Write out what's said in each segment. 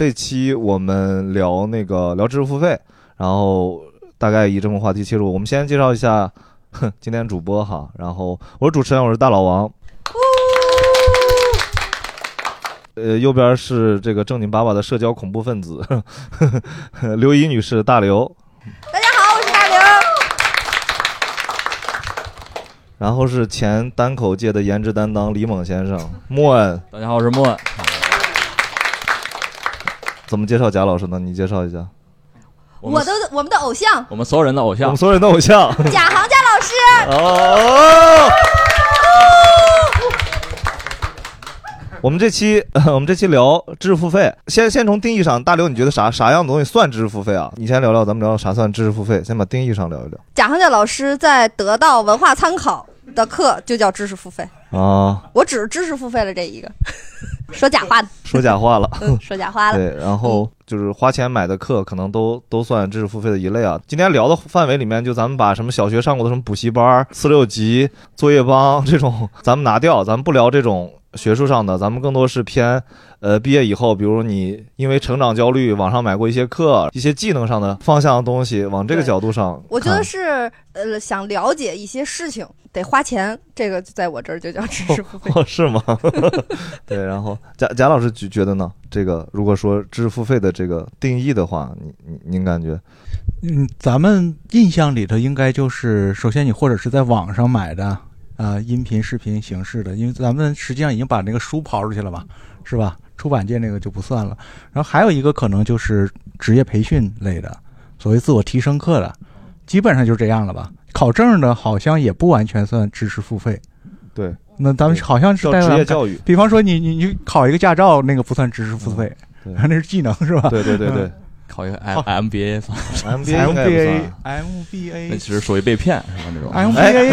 这期我们聊那个聊知识付费，然后大概以这么话题切入。我们先介绍一下，哼，今天主播哈，然后我是主持人，我是大老王。呃，右边是这个正经八百的社交恐怖分子，刘怡女士，大刘。大家好，我是大刘。然后是前单口界的颜值担当李猛先生，莫恩。大家好，我是莫恩。怎么介绍贾老师呢？你介绍一下。我的我们的偶像，我们所有人的偶像，我们所有人的偶像，贾行家老师。哦。我们这期 我们这期聊知识付费，先先从定义上，大刘你觉得啥啥样的东西算知识付费啊？你先聊聊，咱们聊聊啥算知识付费，先把定义上聊一聊。贾行家老师在得到文化参考的课就叫知识付费啊，我只是知识付费了这一个，说假话的，说假话了，嗯，说假话了。对，然后就是花钱买的课，可能都都算知识付费的一类啊。今天聊的范围里面，就咱们把什么小学上过的什么补习班、四六级、作业帮这种，咱们拿掉，咱们不聊这种。学术上的，咱们更多是偏，呃，毕业以后，比如你因为成长焦虑，网上买过一些课，一些技能上的方向的东西，往这个角度上。我觉得是，呃，想了解一些事情得花钱，这个在我这儿就叫知识付费。哦，是吗？对，然后贾贾老师觉觉得呢？这个如果说知识付费的这个定义的话，你你您感觉？嗯，咱们印象里头应该就是，首先你或者是在网上买的。啊，音频、视频形式的，因为咱们实际上已经把那个书抛出去了嘛，是吧？出版界那个就不算了。然后还有一个可能就是职业培训类的，所谓自我提升课的，基本上就这样了吧。考证的好像也不完全算知识付费。对，那咱们好像是职业教育。比方说你你你考一个驾照，那个不算知识付费，那是技能是吧？对对对对。考一个 M MBA 算，MBA MBA 那其实属于被骗是吧？这种 M B A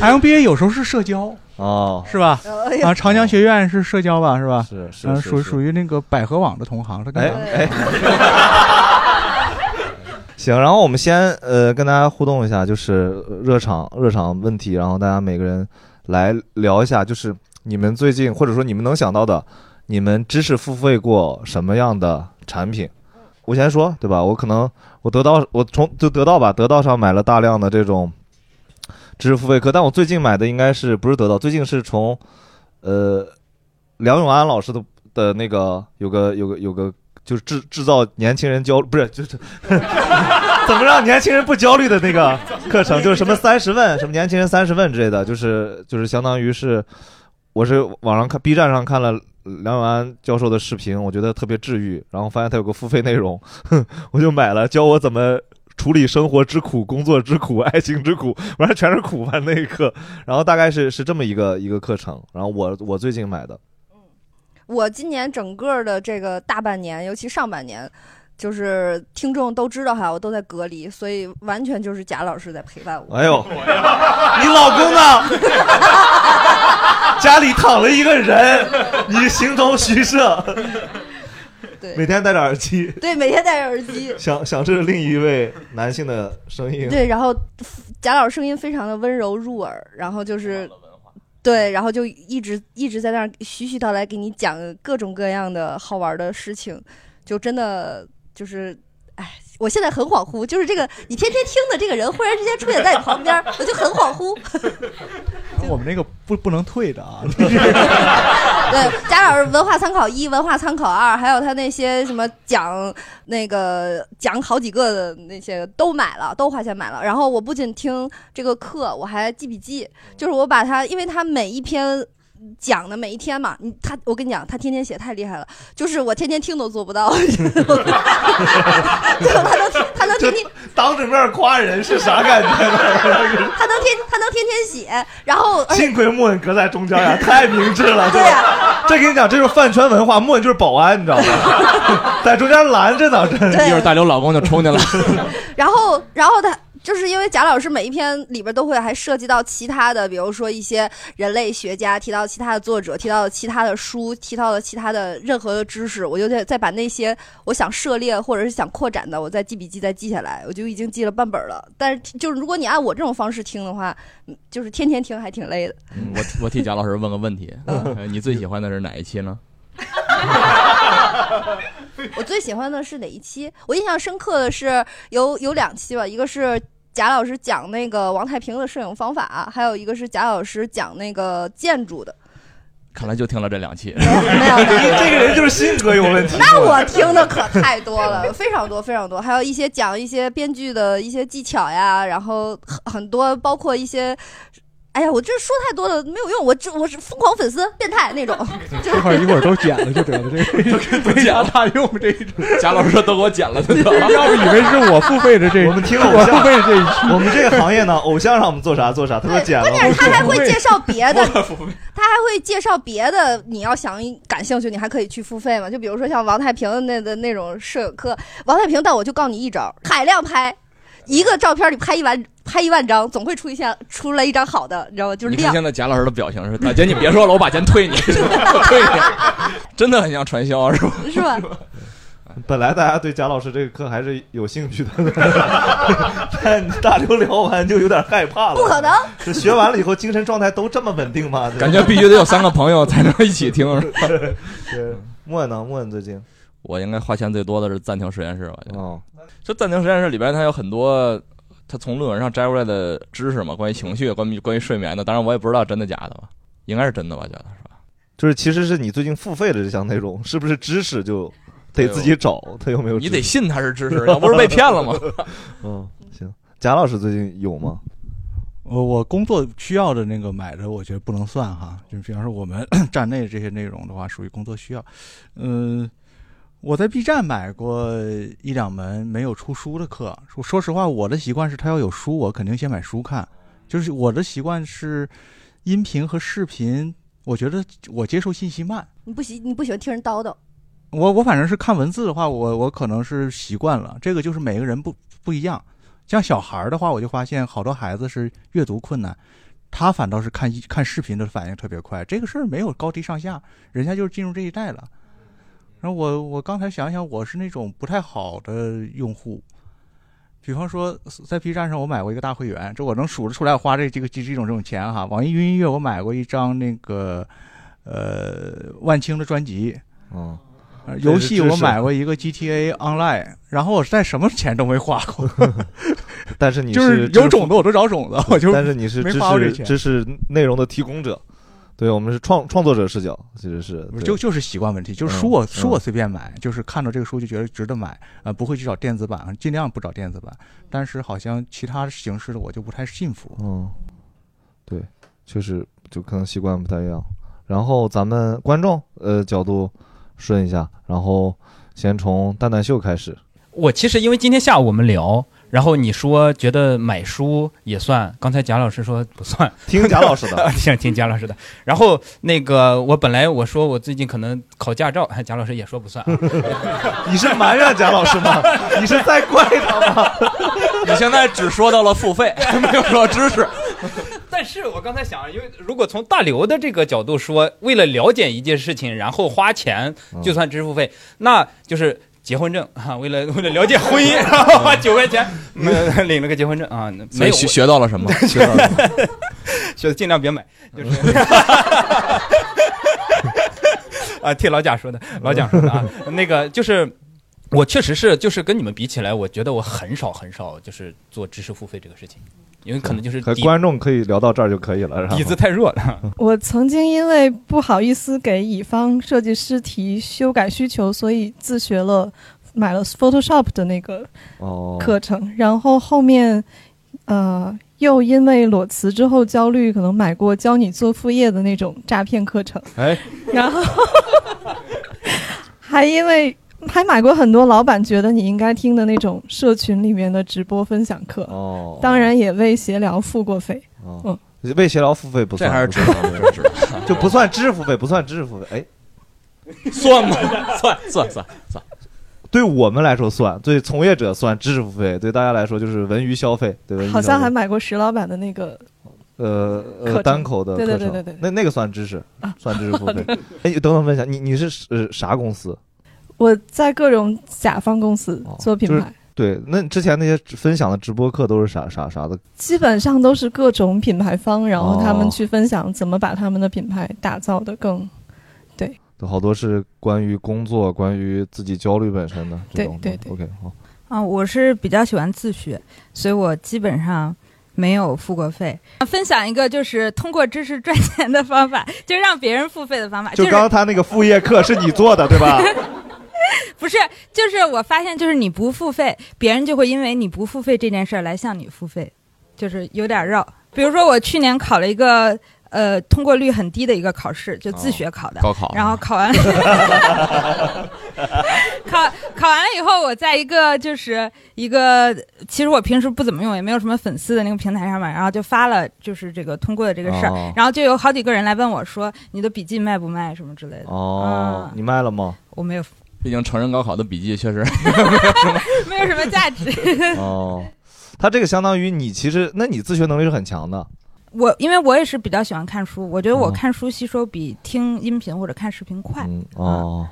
M B A 有时候是社交哦，是吧？啊，长江学院是社交吧？是吧？是是属属于那个百合网的同行，他哎哎。行，然后我们先呃跟大家互动一下，就是热场热场问题，然后大家每个人来聊一下，就是你们最近或者说你们能想到的，你们知识付费过什么样的？产品，我先说对吧？我可能我得到我从就得到吧，得到上买了大量的这种知识付费课，但我最近买的应该是不是得到？最近是从呃梁永安老师的的那个有个有个有个就是制制造年轻人焦不是就是怎么让年轻人不焦虑的那个课程，就是什么 三十问什么年轻人三十问之类的，就是就是相当于是我是网上看 B 站上看了。梁永安教授的视频，我觉得特别治愈。然后发现他有个付费内容，我就买了，教我怎么处理生活之苦、工作之苦、爱情之苦，完了全是苦吧那一刻。然后大概是是这么一个一个课程。然后我我最近买的，嗯，我今年整个的这个大半年，尤其上半年。就是听众都知道哈，我都在隔离，所以完全就是贾老师在陪伴我。哎呦，你老公呢？家里躺了一个人，你形同虚设。对，每天戴着耳机。对，每天戴着耳机。想想这是另一位男性的声音。对，然后贾老师声音非常的温柔入耳，然后就是，对，然后就一直一直在那儿絮絮叨来给你讲各种各样的好玩的事情，就真的。就是，哎，我现在很恍惚，就是这个你天天听的这个人，忽然之间出现在你旁边，我就很恍惚。我们那个不不能退的啊。对，贾老师文化参考一、文化参考二，还有他那些什么讲那个讲好几个的那些都买了，都花钱买了。然后我不仅听这个课，我还记笔记，就是我把它，因为它每一篇。讲的每一天嘛，你他我跟你讲，他天天写太厉害了，就是我天天听都做不到。他能他能天天当着面夸人是啥感觉？他能天他能天天写，然后幸亏木恩隔在中间呀，太明智了。对呀，这跟你讲，这就是饭圈文化，木恩就是保安，你知道吗？在中间拦着呢，这一会儿大刘老公就冲进来，然后，然后他就是因为贾老师每一篇里边都会还涉及到其他的，比如说一些人类学家提到其他的作者，提到了其他的书，提到了其他的任何的知识，我就得再把那些我想涉猎或者是想扩展的，我再记笔记再记下来，我就已经记了半本了。但是就是如果你按我这种方式听的话，嗯就是天天听还挺累的。我我替贾老师问个问题，呃你最喜欢的是哪一期呢？我最喜欢的是哪一期？我印象深刻的是有有两期吧，一个是贾老师讲那个王太平的摄影方法，还有一个是贾老师讲那个建筑的。看来就听了这两期。没有没有，这个人就是性格有问题。那我听的可太多了，非常多非常多，还有一些讲一些编剧的一些技巧呀，然后很很多包括一些。哎呀，我这说太多了没有用，我这我是疯狂粉丝，变态那种。这块儿一会儿都剪了就得了，这 个没啥大用这一种。贾老师说都给我剪了就得了。要不以为是我付费的这，我们听偶我付像，费的这一期，我们这个行业呢，偶像让我们做啥做啥，他说剪了关，键是他还会介绍别的，他还会介绍别的。你要想感兴趣，你还可以去付费嘛。就比如说像王太平那的那种摄影课，王太平，但我就告诉你一招：海量拍，一个照片里拍一万拍一万张，总会出现出来一张好的，你知道吗？就是你看量。现在贾老师的表情是，大姐你别说了，我把钱退你，退你，真的很像传销是吧？是吧？本来大家对贾老师这个课还是有兴趣的，但大刘聊完就有点害怕了。不可能，是学完了以后精神状态都这么稳定吗？感觉必须得有三个朋友才能一起听。是吧对莫恩呢？莫恩最近我应该花钱最多的是暂停实验室吧？哦，这暂停实验室里边它有很多，它从论文上摘出来的知识嘛，关于情绪、关于关于睡眠的。当然我也不知道真的假的吧，应该是真的吧？觉得是吧？就是其实是你最近付费的这项内容，是不是知识就得自己找？他有没有？你得信他是知识，要不是被骗了吗？嗯，行。贾老师最近有吗？我我工作需要的那个买的，我觉得不能算哈。就比方说我们 站内这些内容的话，属于工作需要。嗯、我在 B 站买过一两门没有出书的课。说说实话，我的习惯是，他要有书，我肯定先买书看。就是我的习惯是，音频和视频，我觉得我接受信息慢。你不喜你不喜欢听人叨叨，我我反正是看文字的话，我我可能是习惯了，这个就是每个人不不一样。像小孩儿的话，我就发现好多孩子是阅读困难，他反倒是看一看视频的反应特别快。这个事儿没有高低上下，人家就是进入这一代了。然后我我刚才想想，我是那种不太好的用户。比方说，在 B 站上我买过一个大会员，这我能数得出来，我花这这个这这种这种钱哈。网易云音乐我买过一张那个呃万青的专辑，嗯，呃游戏我买过一个 GTA Online，然后我在什么钱都没花过，但是你就是有种子我都找种子，我就但是你是没知识知识内容的提供者，对我们是创创作者视角，其实是就就是习惯问题，就是嗯书我书嗯我随便买，就是看到这个书就觉得值得买，啊，不会去找电子版，尽量不找电子版。但是好像其他形式的我就不太信服。嗯，对，确实就可能习惯不太一样。然后咱们观众呃角度顺一下，然后先从蛋蛋秀开始。我其实因为今天下午我们聊，然后你说觉得买书也算，刚才贾老师说不算，听贾老师的，想听贾老师的。然后那个我本来我说我最近可能考驾照，哎贾老师也说不算啊。你是埋怨贾老师吗？你是在怪他吗？你现在只说到了付费，没有说知识。但是我刚才想，因为如果从大刘的这个角度说，为了了解一件事情，然后花钱就算支付费，那就是。结婚证啊，为了为了了解婚姻，然后花九块钱，嗯。领了个结婚证啊，没有学学到了什么？学到了。什么学的尽量别买，就是。啊，替老贾说的，老贾说的啊，那个就是我确实是就是跟你们比起来，我觉得我很少很少就是做知识付费这个事情，因为可能就是和观众可以聊到这儿就可以了，底子太弱了。我曾经因为不好意思给乙方设计师提修改需求，所以自学了买了 Photoshop 的那个哦，课程，然后后面呃又因为裸辞之后焦虑，可能买过教你做副业的那种诈骗课程，哎，然后 还因为还买过很多老板觉得你应该听的那种社群里面的直播分享课，哦，当然也为协聊付过费。哦，为协聊付费不算，这还是知道的，这是知道的。就不算知识付费，不算知识付费，哎，算吗？算算算算，对我们来说算，对从业者算。知识付费，对大家来说就是文娱消费，对文娱消费。好像还买过石老板的那个，呃呃单口的课程，对对对对对那那个算。知识，算。知识付费。哎，等等问一下，你你是呃啥公司？我在各种甲方公司做品就是牌，对，那之前那些分享的直播课都是啥啥啥的？基本上都是各种品牌方，然后他哦们去分享怎么把他们的品牌打造的更对。都好多是关于工作、关于自己焦虑本身的这种。对对对 OK，好。啊，我是比较喜欢自学，所以我基本上没有付过费。分享一个就是通过知识赚钱的方法，就是让别人付费的方法，就刚刚他那个副业课是你做的对吧？不是，就是我发现，就是你不付费，别人就会因为你不付费这件事儿来向你付费，就是有点绕。比如说，我去年考了一个呃通过率很低的一个考试，就自学考的，高考然后考完，考考完了以后，我在一个就是一个其实我平时不怎么用，也没有什么粉丝的那个平台上面，然后就发了就是这个通过的这个事儿，哦然后就有好几个人来问我说你的笔记卖不卖什么之类的。哦，你卖了吗？我没有，毕竟成人高考的笔记确实 没有什么价值。哦，他这个相当于你其实，那你自学能力是很强的。我因为我也是比较喜欢看书，我觉得我哦看书吸收比听音频或者看视频快。嗯哦，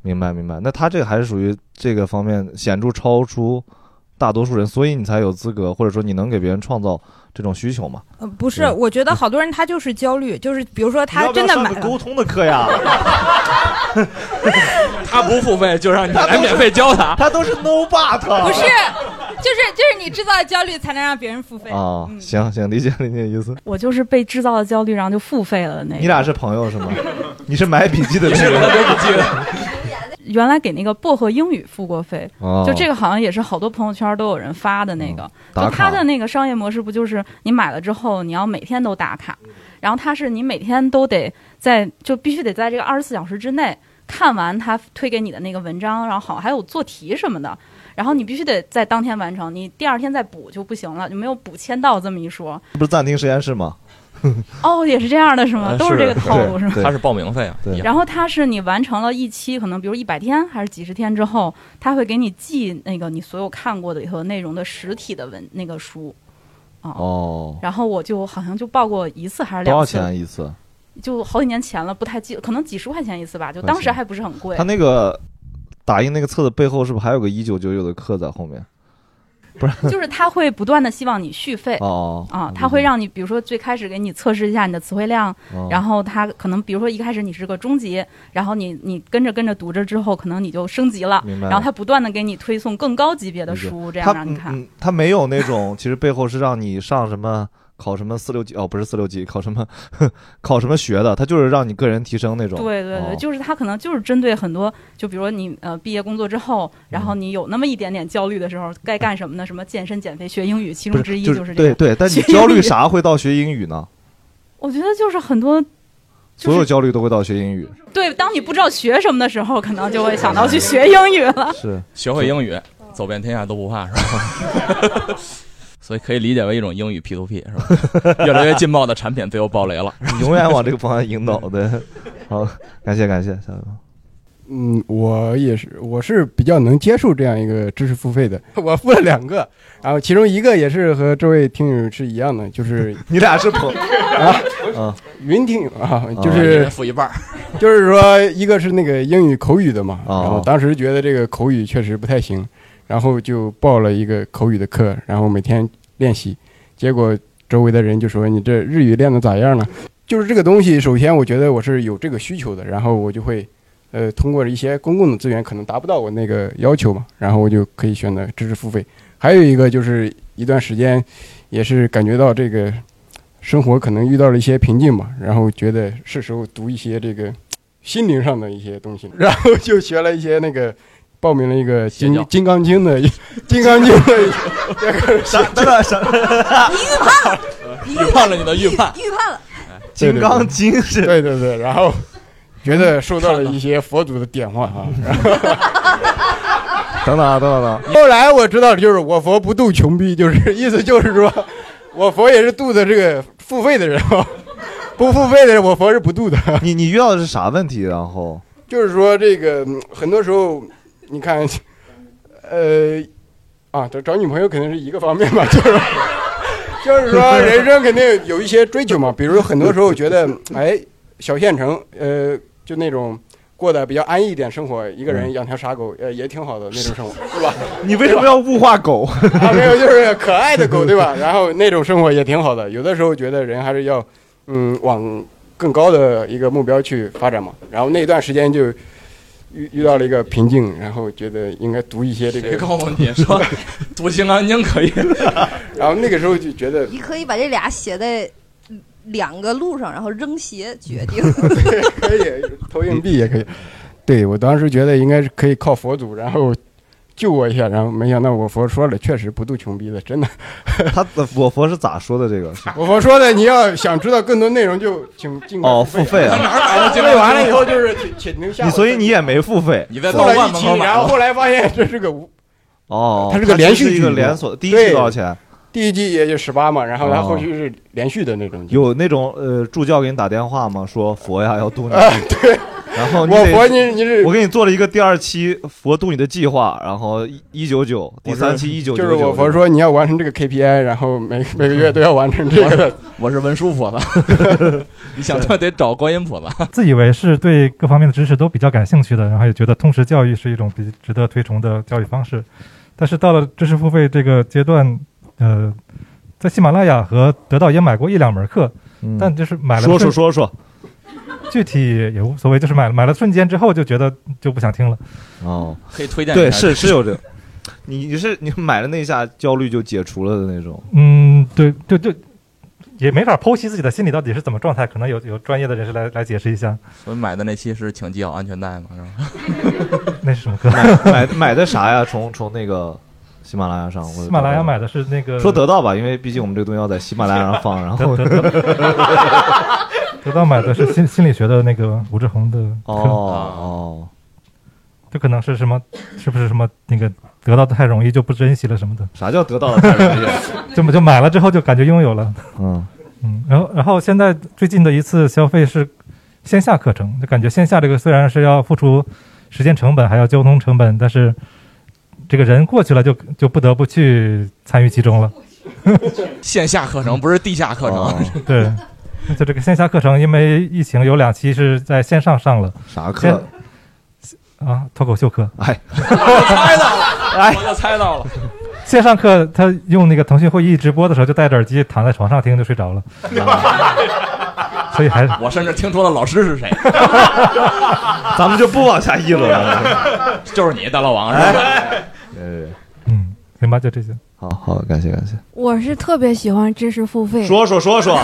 明白明白。那他这个还是属于这个方面显著超出大多数人，所以你才有资格，或者说你能给别人创造这种需求嘛？呃，不是，我觉得好多人他就是焦虑，就是比如说他真的买沟通的课呀？他不付费就让你来免费教他，他都是 no but。不是，就是就是你制造焦虑才能让别人付费。啊，行行，理解理解意思。我就是被制造的焦虑，然后就付费了那个。你俩是朋友是吗？你是买笔记的那个？原来给那个薄荷英语付过费，哦就这个好像也是好多朋友圈都有人发的那个。就他的那个商业模式不就是你买了之后你要每天都打卡，然后他是你每天都得在就必须得在这个二十四小时之内看完他推给你的那个文章，然后好还有做题什么的。然后你必须得在当天完成，你第二天再补就不行了，就没有补签到这么一说。不是暂停实验室吗？哦，也是这样的是吗？呃都是这个套路是吗？对他是报名费啊。对然后它是你完成了一期，可能比如一百天还是几十天之后，他会给你寄那个你所有看过的里头内容的实体的文那个书。哦，然后我就好像就报过一次还是两多少钱一次？就好几年前了，不太记，可能几十块钱一次吧，就当时还不是很贵。他那个打印那个册子背后是不是还有个一九九九的课在后面？不是，就是他会不断的希望你续费。哦啊，他会让你，比如说最开始给你测试一下你的词汇量，哦然后他可能比如说一开始你是个中级，然后你你跟着跟着读着之后，可能你就升级了然后他不断的给你推送更高级别的书，这样让你看。嗯，他没有那种，其实背后是让你上什么考什么四六级哦，不是四六级，考什么 考什么学的，他就是让你个人提升那种。对对对，哦就是他可能就是针对很多，就比如说你呃毕业工作之后，然嗯后你有那么一点点焦虑的时候，该干什么呢？什么健身、减肥、学英语，其中之一就就是这个。对对，但你焦虑？啥会到学英语呢？我觉得就是很多，所有焦虑都会到学英语。对，当你不知道学什么的时候，可能就会想到去学英语了。是学会英语，走遍天下都不怕，是吧？所以可以理解为一种英语 P to P 是吧？越来越劲爆的产品最后爆雷了，你永远往这个方向引导的。好，感谢感谢，下一个。嗯，我也是，我是比较能接受这样一个知识付费的。我付了两个，然后其中一个也是和这位听友是一样的，就是你俩是朋啊啊，云听友啊，就是付一半儿，就是说一个是那个英语口语的嘛，哦然后当时觉得这个口语确实不太行，然后就报了一个口语的课，然后每天练习，结果周围的人就说你这日语练的咋样呢？就是这个东西，首先我觉得我是有这个需求的，然后我就会，呃，通过一些公共的资源可能达不到我那个要求嘛，然后我就可以选择知识付费。还有一个就是一段时间，也是感觉到这个生活可能遇到了一些瓶颈嘛，然后觉得是时候读一些这个心灵上的一些东西，然后就学了一些那个。报名了一个金金刚经的 金刚经的一这个啥？等等啥？你预判了，你 预判了你的预判，预判了。金刚经是？对对对，然后觉得受到了一些佛祖的点化啊。然后等等啊，等等等等。后来我知道，就是我佛不渡穷逼，就是意思就是说，我佛也是渡的这个付费的人啊，不付费的人我佛是不渡的。你你遇到的是啥问题？然后就是说这个嗯很多时候你看，呃，啊，找找女朋友肯定是一个方面吧，就是就是说人生肯定有一些追求嘛，比如很多时候觉得，哎，小县城，呃，就那种。过得比较安逸一点生活，一个人养条傻狗，呃，也挺好的那种生活，是吧？你为什么要物化狗？啊，没有，就是可爱的狗，对吧？然后那种生活也挺好的。有的时候觉得人还是要，嗯，往更高的一个目标去发展嘛。然后那段时间就遇遇到了一个瓶颈，然后觉得应该读一些这个。谁告诉你说 读《金刚经》可以？然后那个时候就觉得，你可以把这俩写在两个路上，然后扔鞋决定。对，可以投硬币也可以。对我当时觉得应该是可以靠佛祖，然后救我一下，然后没想到我佛说了，确实不渡穷逼的，真的。他我佛是咋说的？这个 我佛说的，你要想知道更多内容，就请尽快哦付费啊。哪买的？付费完了以后就是请请您下。你所以你也没付费，你在付了一期，然后后来发现这是个无哦，它是个连续剧，一个连锁。第一对季多少钱？第一季也就十八嘛，然后它哦后续是连续的那种。有那种呃助教给你打电话吗？说佛呀要渡你。啊，对。然后你我佛你你是我给你做了一个第二期佛渡你的计划，然后一九九，第三期一九九就是我佛说你要完成这个 KPI，然后每每个月都要完成这个。我是文殊菩萨，你想这得找观音菩萨。自以为是对各方面的知识都比较感兴趣的，然后也觉得通识教育是一种比值得推崇的教育方式。但是到了知识付费这个阶段，呃，在喜马拉雅和得到也买过一两门课，嗯但就是买了说说瞬说说，具体也无所谓，就是买了买了瞬间之后就觉得就不想听了。哦，可以推荐对，一下是是有这个。你你是你买了那一下焦虑就解除了的那种。嗯，对，就就也没法剖析自己的心理到底是怎么状态，可能有有专业的人士来来解释一下。所以买的那期是请系好安全带嘛，是吧？那是什么歌？买买买的啥呀？从从那个喜马拉雅上，喜马拉雅买的是那个说得到吧，因为毕竟我们这个东西要在喜马拉雅上放，然后得到买的是心心理学的那个吴志恒的哦课，哦，这可能是什么？是不是什么那个得到的太容易就不珍惜了什么的？啥叫得到的太容易？这么就买了之后就感觉拥有了。嗯嗯，然后然后现在最近的一次消费是线下课程，就感觉线下这个虽然是要付出时间成本，还要交通成本，但是这个人过去了就就不得不去参与其中了。线下课程不是地下课程，对，就这个线下课程，因为疫情有两期是在线上上了。啥课？啊，脱口秀课。哎，我猜到了，哎，我就猜到了。线上课他用那个腾讯会议直播的时候，就戴着耳机躺在床上听就睡着了。所以还是我甚至听出了老师是谁。咱们就不往下议论了。就是你，大老王是吧？呃，嗯，行吧，就这些。好好，感谢感谢。我是特别喜欢知识付费，说说说说。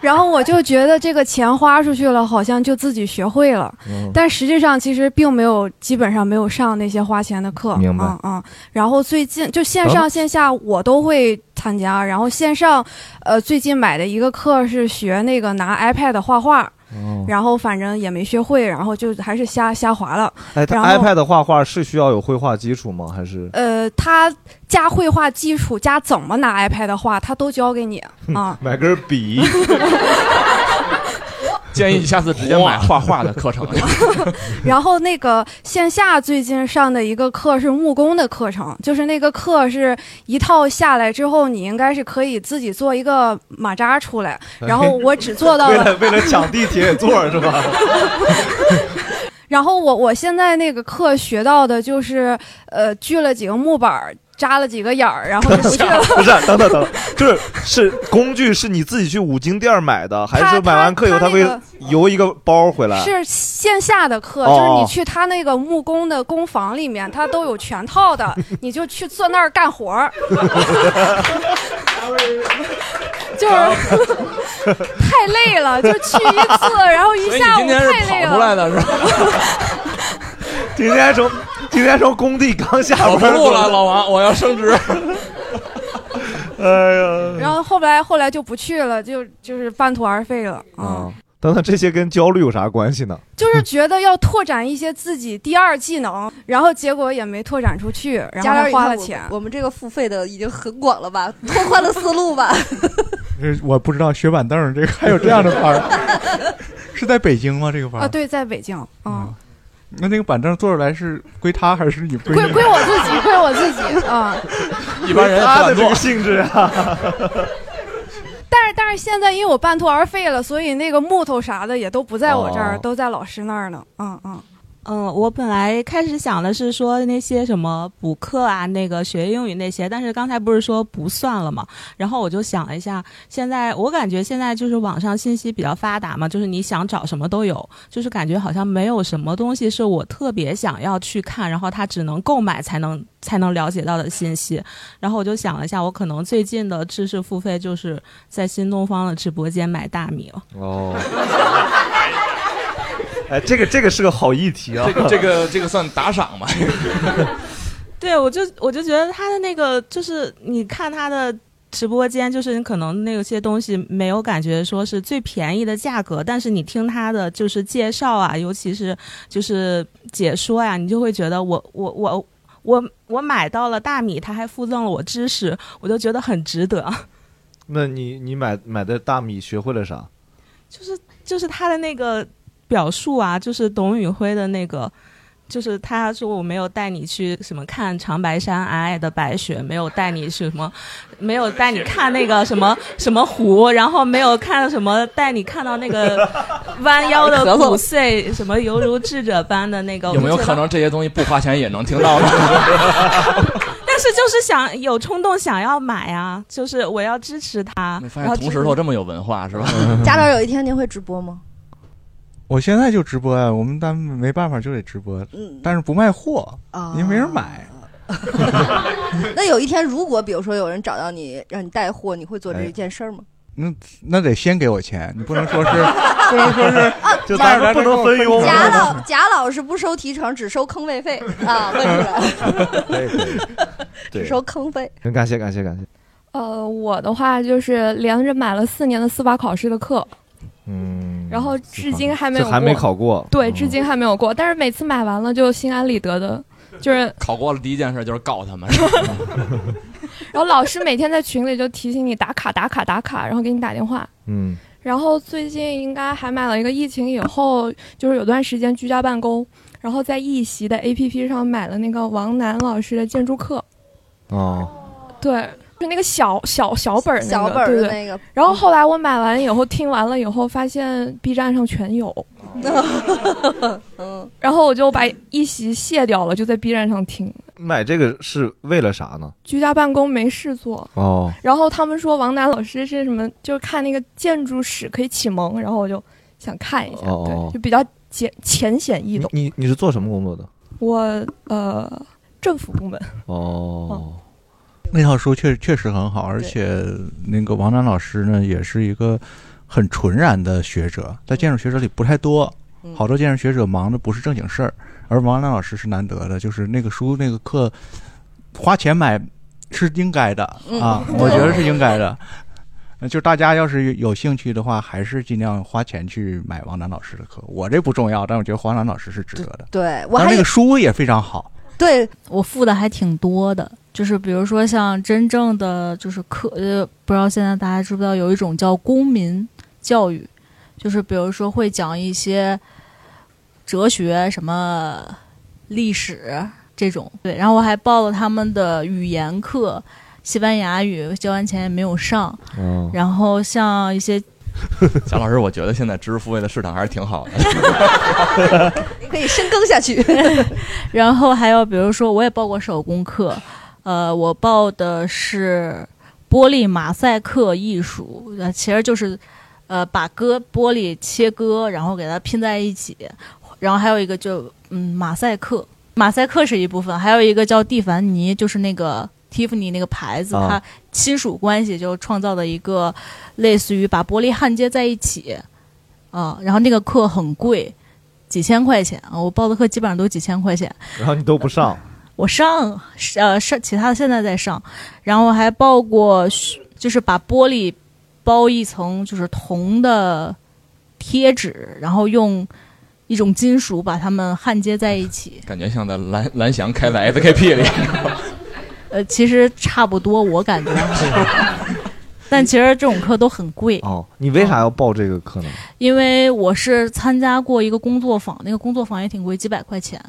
然后我就觉得这个钱花出去了，好像就自己学会了，嗯但实际上其实并没有，基本上没有上那些花钱的课。明白嗯嗯。然后最近就线上线下我都会参加，然后线上，呃，最近买的一个课是学那个拿 iPad 画画。哦然后反正也没学会，然后就还是瞎瞎划了。哎，他 iPad 画画是需要有绘画基础吗？还是？呃，他加绘画基础加怎么拿 iPad 画，他都教给你 啊。买根笔。建议你下次直接买画画的课程。然后那个线下最近上的一个课是木工的课程，就是那个课是一套下来之后，你应该是可以自己做一个马扎出来。然后我只做到为了了为了抢地铁座是吧？然后我我现在那个课学到的就是，呃，锯了几个木板儿，扎了几个眼儿，然后就不 去了。不是，等等等，就是是工具是你自己去五金店买的，还是买完课以后他会邮一个包回来？是线下的课，哦就是你去他那个木工的工坊里面，他都有全套的，你就去坐那儿干活儿。就是 太累了，就去一次，然后一下午今天是太累跑出来了。的是吧？今天从今天从工地刚下跑班不录了，老王，我要升职。哎呀，然后后来后来就不去了，就就是半途而废了啊。啊，等等，这些跟焦虑有啥关系呢？就是觉得要拓展一些自己第二技能，然后结果也没拓展出去，然后花了钱。我们这个付费的已经很广了吧，拓宽了思路吧。这我不知道学板凳这个还有这样的班儿，是在北京吗？这个班儿啊，对，在北京，嗯，那那个板凳坐出来是归他还是你归归归我自己，归我自己啊。一般人他的这个性质啊。但是但是现在因为我半途而废了，所以那个木头啥的也都不在我这儿，哦都在老师那儿呢。嗯嗯。嗯，我本来开始想的是说那些什么补课啊，那个学英语那些，但是刚才不是说不算了嘛？然后我就想了一下，现在我感觉现在就是网上信息比较发达嘛，就是你想找什么都有，就是感觉好像没有什么东西是我特别想要去看，然后它只能购买才能才能了解到的信息。然后我就想了一下，我可能最近的知识付费就是在新东方的直播间买大米了。哦。哎，这个这个是个好议题啊！这个这个这个算打赏吗？对，我就我就觉得他的那个，就是你看他的直播间，就是你可能那些东西没有感觉说是最便宜的价格，但是你听他的就是介绍啊，尤其是就是解说呀、你就会觉得我我我我我买到了大米，他还附赠了我知识，我就觉得很值得。那你你买买的大米学会了啥？就是就是他的那个表述啊，就是董宇辉的那个，就是他说我没有带你去什么看长白山皑皑的白雪，没有带你去什么，没有带你看那个什么什么湖，然后没有看什么带你看到那个 弯腰的骨碎，什么犹如智者般的那个，有没有可能这些东西不花钱也能听到呢？但是就是想有冲动想要买啊，就是我要支持他。发然后现铜石头这么有文化是吧？贾导有一天您会直播吗？我现在就直播呀，我们单没办法就得直播，嗯但是不卖货，啊因为没人买。那有一天，如果比如说有人找到你让你带货，你会做这一件事儿吗？那那得先给我钱，你不能说是 不能说是就贾当然不能分佣贾老贾老师不收提成，只收坑位费啊！问出来，只收坑费。很感谢感谢感谢。呃，我的话就是连着买了四年的司法考试的课，嗯，然后至今还没有还没考过对，至今还没有过。但是每次买完了就心安理得的，就是 考过了第一件事就是告他们。然后老师每天在群里就提醒你打卡打卡打卡，然后给你打电话。嗯然后最近应该还买了一个疫情以后，就是有段时间居家办公，然后在易习的 APP 上买了那个王楠老师的建筑课，哦，对，就那个小小小本儿、那个，小本儿对对的那个然后后来我买完以后听完了以后，发现 B 站上全有，嗯，然后我就把一席卸掉了，就在 B 站上听。买这个是为了啥呢？居家办公没事做，哦，然后他们说王楠老师是什么，就是看那个建筑史可以启蒙，然后我就想看一下，对，就比较简浅显易懂。你你是做什么工作的？我呃，政府部门，哦，那套书确确实很好，而且那个王楠老师呢，也是一个很纯然的学者，在建筑学者里不太多，好多建筑学者忙的不是正经事儿，而王楠老师是难得的，就是那个书那个课花钱买是应该的嗯啊，我觉得是应该的。呃就大家要是有兴趣的话，还是尽量花钱去买王楠老师的课。我这不重要，但我觉得王楠老师是值得的。对我还但那个书也非常好。对我付的还挺多的，就是比如说像真正的就是课，呃，不知道现在大家知不知道有一种叫公民教育，就是比如说会讲一些哲学、什么历史这种，对，然后我还报了他们的语言课，西班牙语交完钱也没有上，嗯然后像一些 贾老师，我觉得现在知识付费的市场还是挺好的。你可以深耕下去。然后还有比如说，我也报过手工课，呃，我报的是玻璃马赛克艺术，呃，其实就是呃把割玻璃切割，然后给它拼在一起。然后还有一个就嗯马赛克，马赛克是一部分，还有一个叫蒂凡尼，就是那个 Tiffany 那个牌子，啊它亲属关系就创造的一个类似于把玻璃焊接在一起啊。然后那个课很贵，几千块钱啊，我报的课基本上都几千块钱。然后你都不上，我上呃上其他的现在在上，然后还报过就是把玻璃包一层就是铜的贴纸，然后用一种金属把它们焊接在一起。感觉像在蓝蓝翔开在 SKP 里。呃，其实差不多，我感觉。但其实这种课都很贵。哦，你为啥要报这个课呢？因为我是参加过一个工作坊，那个工作坊也挺贵，几百块钱。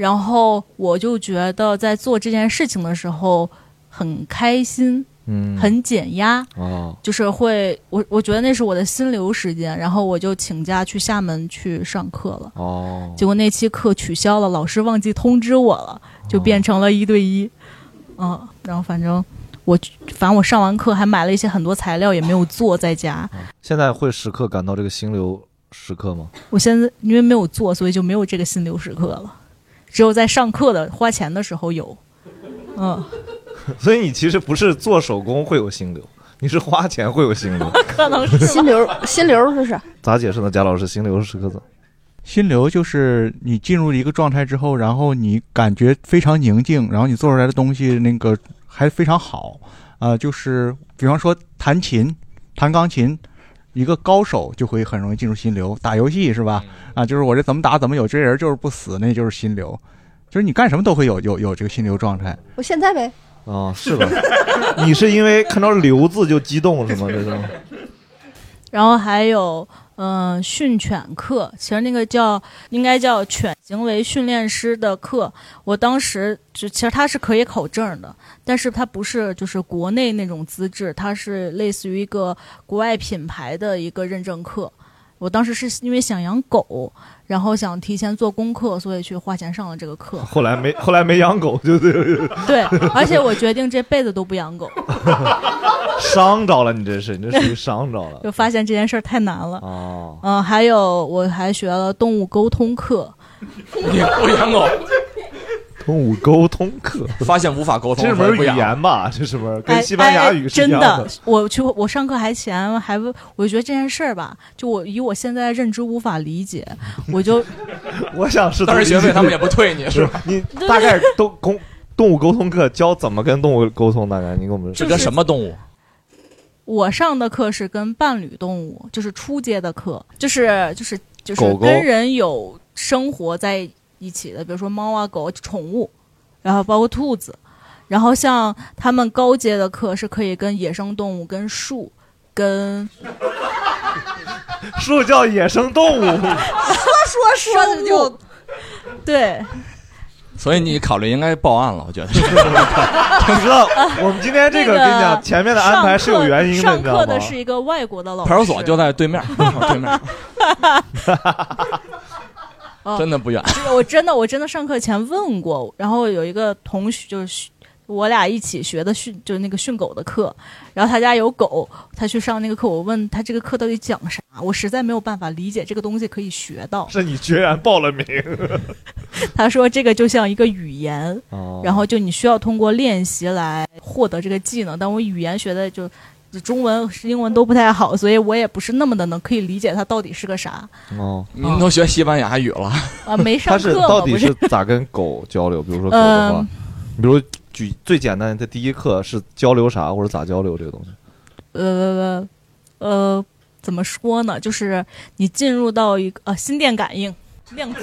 然后我就觉得在做这件事情的时候很开心，嗯很减压，哦，就是会我我觉得那是我的心流时间，然后我就请假去厦门去上课了。哦，结果那期课取消了，老师忘记通知我了，就变成了一对一。嗯，然后反正我反正我上完课还买了一些很多材料，也没有做在家。现在会时刻感到这个心流时刻吗？我现在因为没有做，所以就没有这个心流时刻了，只有在上课的花钱的时候有。嗯，所以你其实不是做手工会有心流，你是花钱会有心流。可能是心流，心流这是。咋解释呢？贾老师，心流时刻怎么？心流就是你进入一个状态之后，然后你感觉非常宁静，然后你做出来的东西那个还非常好啊、就是比方说弹琴、弹钢琴，一个高手就会很容易进入心流。打游戏是吧？啊，就是我这怎么打怎么有，这人就是不死，那就是心流。就是你干什么都会有有有这个心流状态。我现在呗，哦，是的？你是因为看到“流”字就激动是吗？这是？然后还有嗯、训犬课，其实那个叫应该叫犬行为训练师的课，我当时就其实它是可以考证的，但是它不是就是国内那种资质，它是类似于一个国外品牌的一个认证课。我当时是因为想养狗，然后想提前做功课，所以去花钱上了这个课。后来没后来没养狗，就对，对，而且我决定这辈子都不养狗，伤着了，你这是你这属于伤着了。就发现这件事儿太难了。哦，嗯，还有我还学了动物沟通课，你不养狗，动物沟通课，发现无法沟通，这是门语言吧？这是不是哎跟西班牙语是一样哎真的，我去我上课还前还问我就觉得这件事儿吧，就我以我现在认知无法理解，我就我想是当时学费他们也不退你是吧 你大概都公动物沟通课教怎么跟动物沟通？大概你给我们是跟什么动物？我上的课是跟伴侣动物，就是初阶的课，就是就是就是跟人有生活在一起的，比如说猫啊狗宠物，然后包括兔子，然后像他们高阶的课是可以跟野生动物、跟树、跟 树叫野生动物，说说说的就对。所以你考虑应该报案了，我觉得。你知道我们今天这个那跟你讲，前面的安排是有原因的，上你知道吗课的？是一个外国的老师，派出所就在对面，对面，哦真的不远。是我真的我真的上课前问过，然后有一个同学就是我俩一起学的训，就是那个训狗的课，然后他家有狗，他去上那个课，我问他这个课到底讲啥，我实在没有办法理解这个东西可以学到。是你居然报了名，他说这个就像一个语言，哦然后就你需要通过练习来获得这个技能，但我语言学的就。中文、英文都不太好，所以我也不是那么的能可以理解它到底是个啥哦，您都学西班牙语了啊？没上他是课嘛，到底是是咋跟狗交流？比如说狗的话嗯，比如举最简单的第一课是交流啥或者咋交流这个东西？呃呃，怎么说呢？就是你进入到一个呃心电感应量子，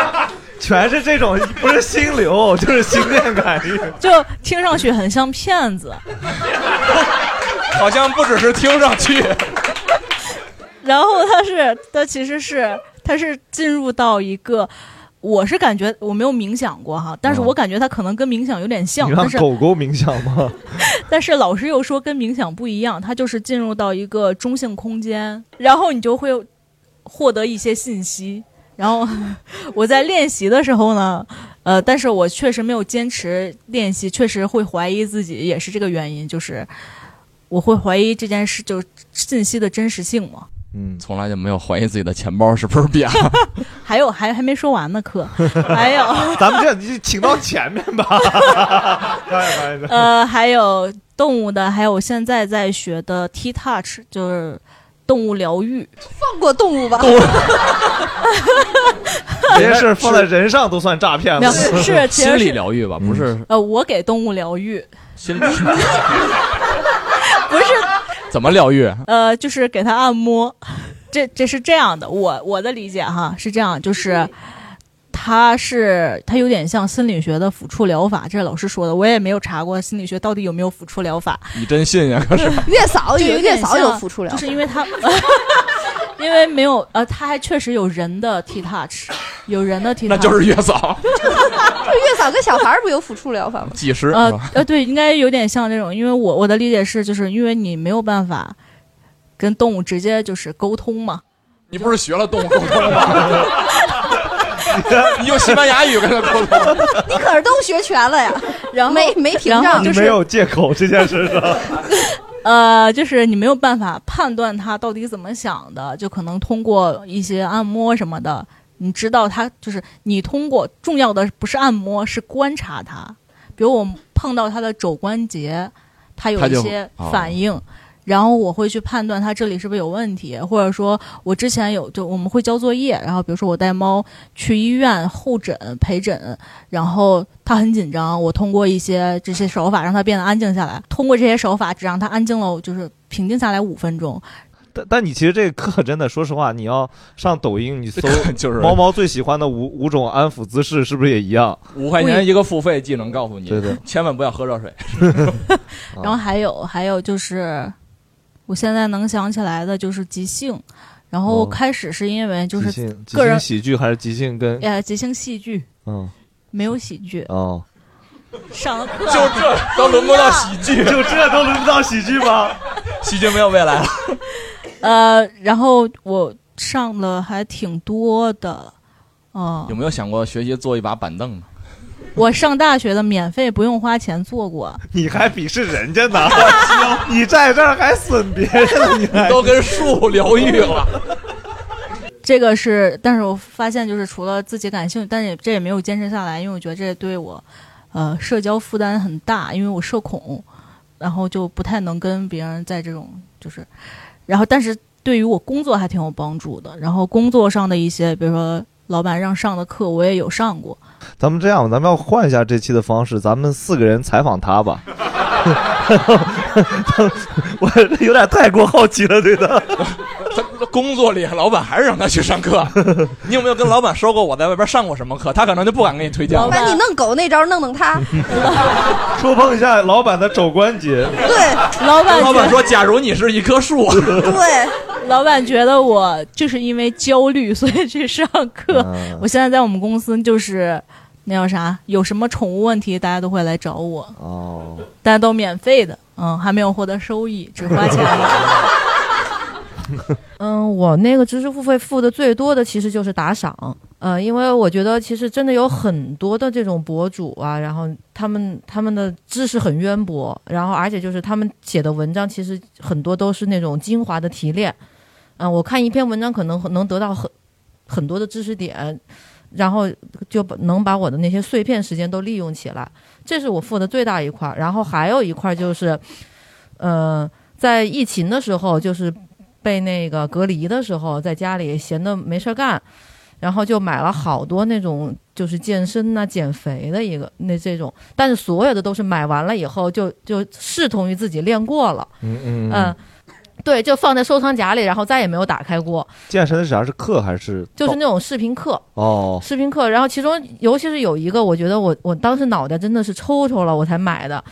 全是这种，不是心流，就是心电感应。就听上去很像骗子。好像不只是听上去，然后他是，他其实是，他是进入到一个，我是感觉我没有冥想过哈，但是我感觉它可能跟冥想有点像，你让但是狗狗冥想吗？但是老师又说跟冥想不一样，它就是进入到一个中性空间，然后你就会获得一些信息。然后我在练习的时候呢，呃，但是我确实没有坚持练习，确实会怀疑自己，也是这个原因，就是我会怀疑这件事就是信息的真实性吗。嗯，从来就没有怀疑自己的钱包是不是变了。还有还还没说完呢，课还有 咱们这你请到前面吧。呃，还有动物的，还有我现在在学的 T Touch，就是动物疗愈。放过动物吧。这件事放在人上都算诈骗没了。有是是心理疗愈吧，不是呃，我给动物疗愈，心理，不是怎么疗愈？呃，就是给他按摩。这这是这样的，我我的理解哈是这样，就是它是它有点像心理学的抚触疗法，这是老师说的，我也没有查过心理学到底有没有抚触疗法。你真信呀？可是 月嫂有月嫂有像抚触疗法就是因为它，因为没有呃，他还确实有人的 T touch，有人的 T touch，那就是月嫂，就是月嫂跟小孩儿不有抚触疗法吗？几十呃呃，对，应该有点像这种，因为我我的理解是，就是因为你没有办法跟动物直接就是沟通嘛。你不是学了动物沟通吗？你用西班牙语跟他沟通，你可是都学全了呀，然后没没屏然后障，就是没有借口这件事上。呃，就是你没有办法判断他到底怎么想的，就可能通过一些按摩什么的，你知道他就是你通过重要的不是按摩，是观察他。比如我碰到他的肘关节，他有他就一些哦反应。然后我会去判断它这里是不是有问题，或者说我之前有就我们会交作业，然后比如说我带猫去医院候诊陪诊，然后它很紧张，我通过一些这些手法让它变得安静下来，通过这些手法只让它安静了，就是平静下来五分钟。但但你其实这个课真的，说实话，你要上抖音，你搜 就是猫猫最喜欢的五五种安抚姿势，是不是也一样？五块钱一个付费技能告诉你，对对，千万不要喝热水。然后还有还有就是，我现在能想起来的就是即兴，然后哦开始是因为就是即兴即个人兴喜剧还是即兴跟呃即兴戏剧，嗯没有喜剧，哦，上了课就这都轮不到喜剧，就这都轮不到喜剧吗？喜剧没有未来了。呃，然后我上了还挺多的，嗯，有没有想过学习做一把板凳呢？我上大学的免费不用花钱做过，你还鄙视人家呢？你在这儿还损别人呢？你都跟树疗愈了。这个是，但是我发现就是除了自己感兴趣，但是这也没有坚持下来，因为我觉得这对我，呃，社交负担很大，因为我社恐，然后就不太能跟别人在这种就是，然后但是对于我工作还挺有帮助的，然后工作上的一些，比如说老板让上的课，我也有上过，咱们这样，咱们要换一下这期的方式，咱们四个人采访他吧。我有点太过好奇了，对的。他 工作里，老板还是让他去上课。你有没有跟老板说过我在外边上过什么课？他可能就不敢给你推荐了。把你弄狗那招弄弄他，触碰一下老板的肘关节。对，老板老板说：“假如你是一棵树。”对，老板觉得我就是因为焦虑，所以去上课。嗯我现在在我们公司就是那叫啥，有什么宠物问题，大家都会来找我，哦，大家都免费的，嗯，还没有获得收益，只花钱了。嗯，我那个知识付费付的最多的其实就是打赏，呃，因为我觉得其实真的有很多的这种博主啊，然后他们他们的知识很渊博，然后而且就是他们写的文章其实很多都是那种精华的提炼，嗯、我看一篇文章可能能得到很很多的知识点，然后就能把我的那些碎片时间都利用起来，这是我付的最大一块儿。然后还有一块儿就是，呃，在疫情的时候，就是被那个隔离的时候，在家里闲的没事儿干，然后就买了好多那种就是健身呐、减肥的一个那这种，但是所有的都是买完了以后就 就视同于自己练过了，嗯嗯嗯，对，就放在收藏夹里，然后再也没有打开过，健身是啥？是课还是？就是那种视频课。哦，视频课，然后其中尤其是有一个，我觉得我我当时脑袋真的是抽抽了，我才买的。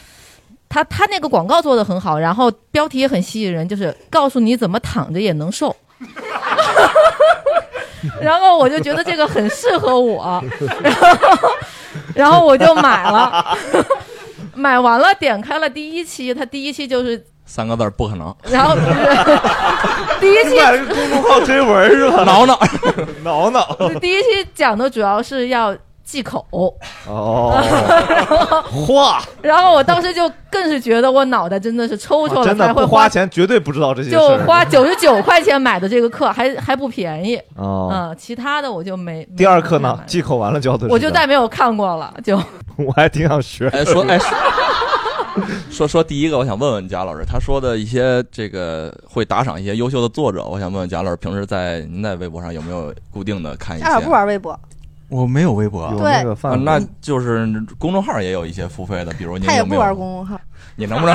他他那个广告做的很好，然后标题也很吸引人，就是告诉你怎么躺着也能瘦。然后我就觉得这个很适合我，然后然后我就买了，买完了点开了第一期，它第一期就是，三个字儿不可能。然后 第一期买了个公众号推文是吧？挠挠挠挠。第一期讲的主要是要忌口，哦，然 后嚯！然后我当时就更是觉得我脑袋真的是抽抽了，哦真的会不花钱绝对不知道这些就。花九十九块钱买的这个课，还还不便宜。哦嗯，其他的我就没。第二课呢？忌口完了教的是我就再没有看过了，就 我还挺想学。哎，说哎，说说说第一个，我想问问贾老师，他说的一些这个会打赏一些优秀的作者，我想问问贾老师，平时在您在微博上有没有固定的看一些？家长不玩微博，我没有微博，对那个啊那就是公众号也有一些付费的，比如您他也不有没有？玩公众号。你能不能？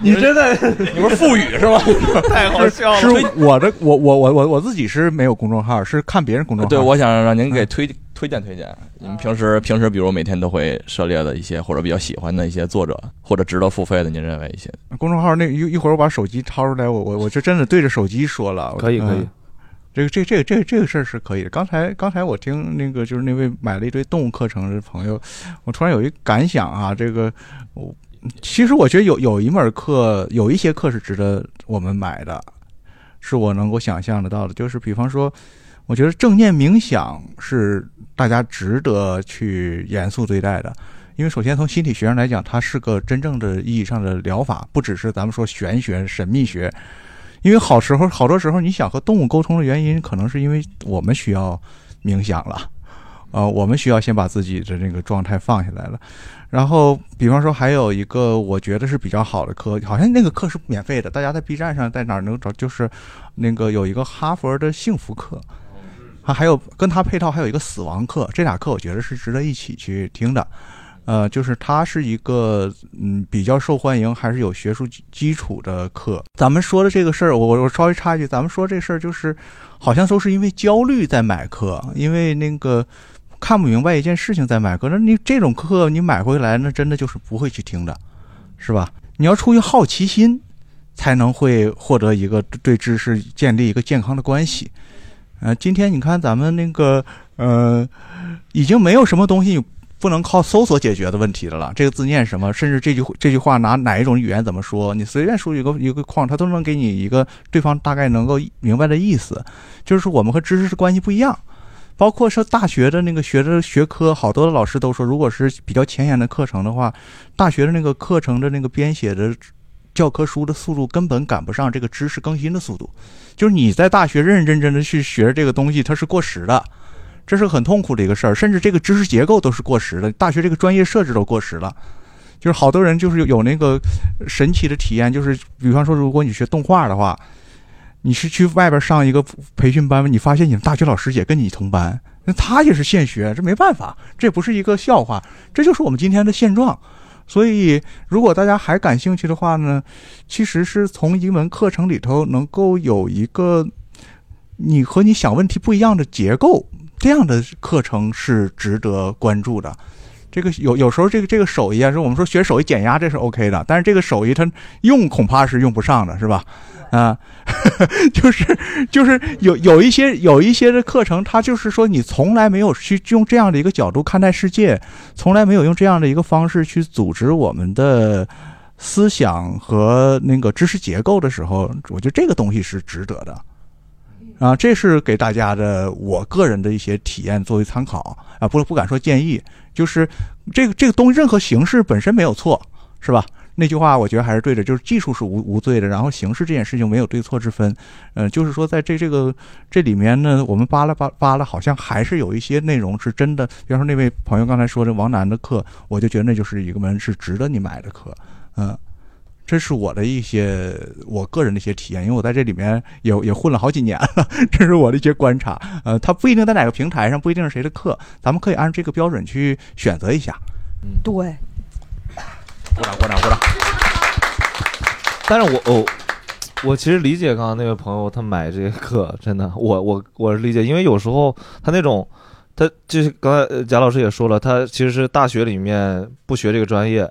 你 你真的，你不是腹语是吗？太好笑了。是我的，我我我我我自己是没有公众号，是看别人公众号。对，我想让您给推推荐推荐。你们平时平时，比如每天都会涉猎的一些或者比较喜欢的一些作者，或者值得付费的，您认为一些公众号那一一会儿我把手机掏出来，我我我就真的对着手机说了。可以可以嗯这个这这个这个这个事儿是可以的。刚才刚才我听那个就是那位买了一堆动物课程的朋友，我突然有一感想啊，这个我其实我觉得有有一门课，有一些课是值得我们买的，是我能够想象得到的。就是比方说，我觉得正念冥想是大家值得去严肃对待的。因为首先从心理学上来讲，它是个真正的意义上的疗法，不只是咱们说玄学、神秘学。因为好时候，好多时候你想和动物沟通的原因，可能是因为我们需要冥想了，呃，我们需要先把自己的那个状态放下来了。然后，比方说还有一个我觉得是比较好的课，好像那个课是免费的，大家在 B 站上在哪儿能找？就是那个有一个哈佛的幸福课，还还有跟它配套还有一个死亡课，这俩课我觉得是值得一起去听的。呃，就是它是一个嗯比较受欢迎，还是有学术基础的课。咱们说的这个事儿，我我稍微插一句，咱们说这事儿就是好像都是因为焦虑在买课，因为那个看不明白一件事情在买课。那你这种课你买回来，那真的就是不会去听的，是吧？你要出于好奇心，才能会获得一个对知识建立一个健康的关系。呃，今天你看咱们那个呃，已经没有什么东西不能靠搜索解决的问题的了。这个字念什么，甚至这句这句话拿哪一种语言怎么说，你随便输一个一个框，它都能给你一个对方大概能够明白的意思。就是我们和知识的关系不一样。包括说大学的那个学的学科，好多的老师都说，如果是比较前沿的课程的话，大学的那个课程的那个编写的教科书的速度根本赶不上这个知识更新的速度。就是你在大学认认真真的去学这个东西，它是过时的。这是很痛苦的一个事儿，甚至这个知识结构都是过时的，大学这个专业设置都过时了。就是好多人就是有那个神奇的体验，就是比方说，如果你学动画的话，你是去外边上一个培训班，你发现你们大学老师也跟你同班，那他也是现学，这没办法，这不是一个笑话，这就是我们今天的现状。所以，如果大家还感兴趣的话呢，其实是从一门课程里头能够有一个你和你想问题不一样的结构。这样的课程是值得关注的。这个有有时候这个这个手艺啊，是我们说学手艺减压这是 OK 的，但是这个手艺它用恐怕是用不上的，是吧？啊，就是就是有有一些有一些的课程，它就是说你从来没有去用这样的一个角度看待世界，从来没有用这样的一个方式去组织我们的思想和那个知识结构的时候，我觉得这个东西是值得的。啊，这是给大家的我个人的一些体验作为参考啊，不不敢说建议，就是这个这个东西任何形式本身没有错，是吧？那句话我觉得还是对的，就是技术是无无罪的，然后形式这件事情没有对错之分。呃，就是说在这这个这里面呢，我们扒拉扒扒拉，好像还是有一些内容是真的。比方说那位朋友刚才说的王楠的课，我就觉得那就是一个门是值得你买的课，嗯。这是我的一些我个人的一些体验，因为我在这里面也也混了好几年了，这是我的一些观察。呃，它不一定在哪个平台上，不一定是谁的课，咱们可以按这个标准去选择一下。嗯对，鼓掌鼓掌鼓掌。但是我我我其实理解刚刚那位朋友他买这些课，真的，我我我是理解，因为有时候他那种他就是刚才呃贾老师也说了，他其实是大学里面不学这个专业，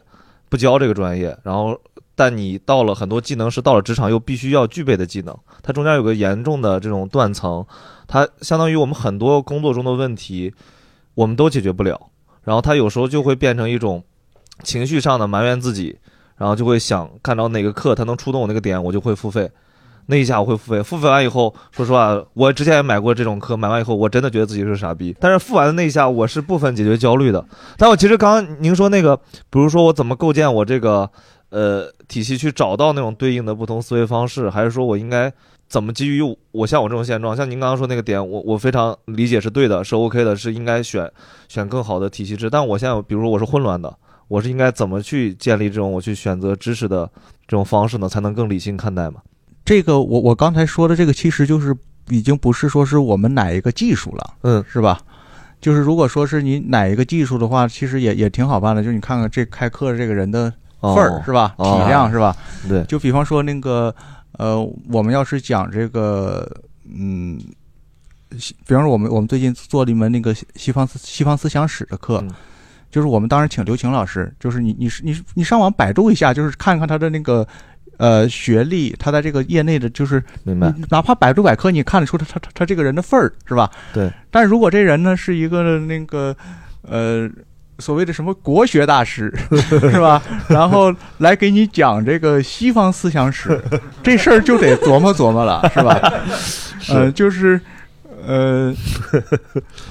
不教这个专业，然后但你到了很多技能是到了职场又必须要具备的技能，它中间有个严重的这种断层，它相当于我们很多工作中的问题我们都解决不了，然后它有时候就会变成一种情绪上的埋怨自己。然后就会想看到哪个课它能触动我那个点，我就会付费。那一下我会付费，付费完以后，说实话，我之前也买过这种课，买完以后我真的觉得自己是傻逼。但是付完的那一下，我是部分解决焦虑的。但我其实刚刚您说那个，比如说我怎么构建我这个呃体系，去找到那种对应的不同思维方式，还是说我应该怎么基于我像我这种现状，像您刚刚说那个点，我我非常理解是对的，是 OK 的，是应该选选更好的体系制。但我现在比如说我是混乱的。我是应该怎么去建立这种我去选择知识的这种方式呢？才能更理性看待嘛？这个我我刚才说的这个其实就是已经不是说是我们哪一个技术了，嗯，是吧？就是如果说是你哪一个技术的话，其实也也挺好办的。就是你看看这开课的这个人的哦份儿是吧？体哦量是吧？对就比方说那个呃，我们要是讲这个嗯。比方说，我们我们最近做了一门那个西西方思西方思想史的课，就是我们当时请刘晴老师，就是你你是你你上网百度一下，就是看看他的那个呃学历，他在这个业内的，就是明白哪怕百度百科，你看得出他他他他这个人的份儿是吧？对。但如果这人呢是一个那个呃所谓的什么国学大师 是吧？然后来给你讲这个西方思想史，这事儿就得琢磨琢磨了是吧？呃，就是。呃，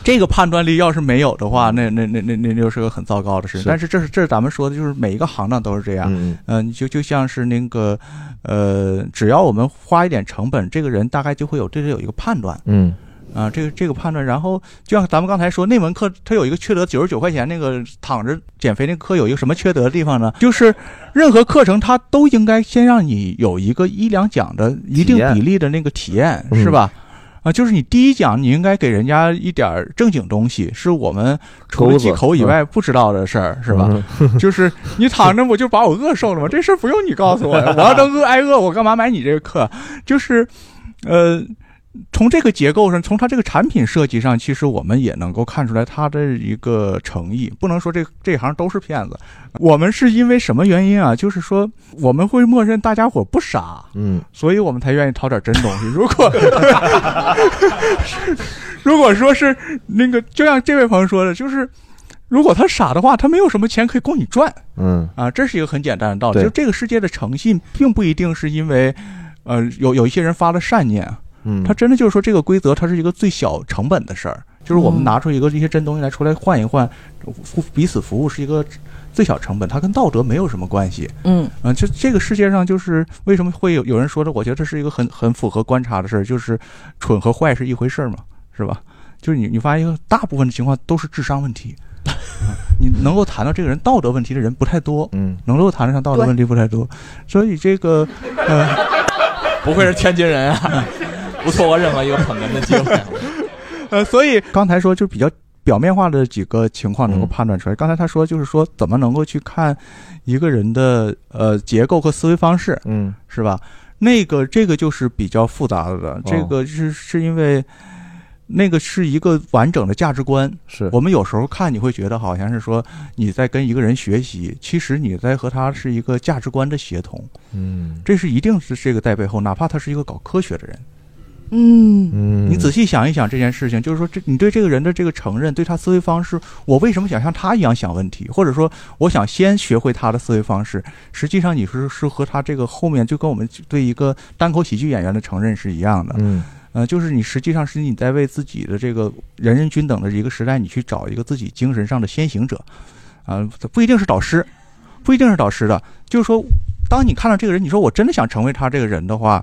这个判断力要是没有的话，那那那那那就是个很糟糕的事。是但是这是这是咱们说的，就是每一个行当都是这样。嗯嗯、就就像是那个呃，只要我们花一点成本，这个人大概就会有对这有一个判断。嗯啊，这个这个判断，然后就像咱们刚才说那门课，它有一个缺德，九十九块钱那个躺着减肥那个课有一个什么缺德的地方呢？就是任何课程它都应该先让你有一个一两讲的一定比例的那个体验，嗯是吧？啊，就是你第一讲你应该给人家一点正经东西，是我们除了忌口以外不知道的事儿，是吧？就是你躺着我就把我饿瘦了吗？这事儿不用你告诉我呀，我要能饿挨饿，我干嘛买你这个课？就是，呃。从这个结构上，从它这个产品设计上，其实我们也能够看出来它的一个诚意。不能说这这行都是骗子。我们是因为什么原因啊？就是说我们会默认大家伙不傻，嗯，所以我们才愿意掏点真东西。如果 如果说是那个，就像这位朋友说的，就是如果他傻的话，他没有什么钱可以供你赚。嗯啊，这是一个很简单的道理。对就这个世界的诚信，并不一定是因为，呃，有有一些人发了善念，嗯他真的就是说这个规则，它是一个最小成本的事儿，就是我们拿出一个这些真东西来出来换一换，互彼此服务是一个最小成本，它跟道德没有什么关系。嗯嗯，这这个世界上就是为什么会有有人说的，我觉得这是一个很很符合观察的事儿，就是蠢和坏是一回事儿嘛，是吧？就是你你发现大部分的情况都是智商问题。啊 你能够谈到这个人道德问题的人不太多，嗯，能够谈得上道德问题不太多，所以这个，呃，不愧是天津人啊，不错过任何一个捧哏的机会。呃，所以刚才说就比较表面化的几个情况能够判断出来。刚才他说就是说怎么能够去看一个人的呃结构和思维方式，嗯，是吧？那个这个就是比较复杂的，这个是是因为。那个是一个完整的价值观，是我们有时候看你会觉得好像是说你在跟一个人学习，其实你在和他是一个价值观的协同，嗯这是一定是这个在背后，哪怕他是一个搞科学的人，嗯。嗯。你仔细想一想这件事情，就是说这你对这个人的这个承认，对他思维方式，我为什么想像他一样想问题，或者说我想先学会他的思维方式，实际上你是是和他这个后面就跟我们对一个单口喜剧演员的承认是一样的，嗯。呃，就是你实际上是你在为自己的这个人人均等的一个时代，你去找一个自己精神上的先行者，啊、不一定是导师，不一定是导师的，就是说，当你看到这个人，你说我真的想成为他这个人的话，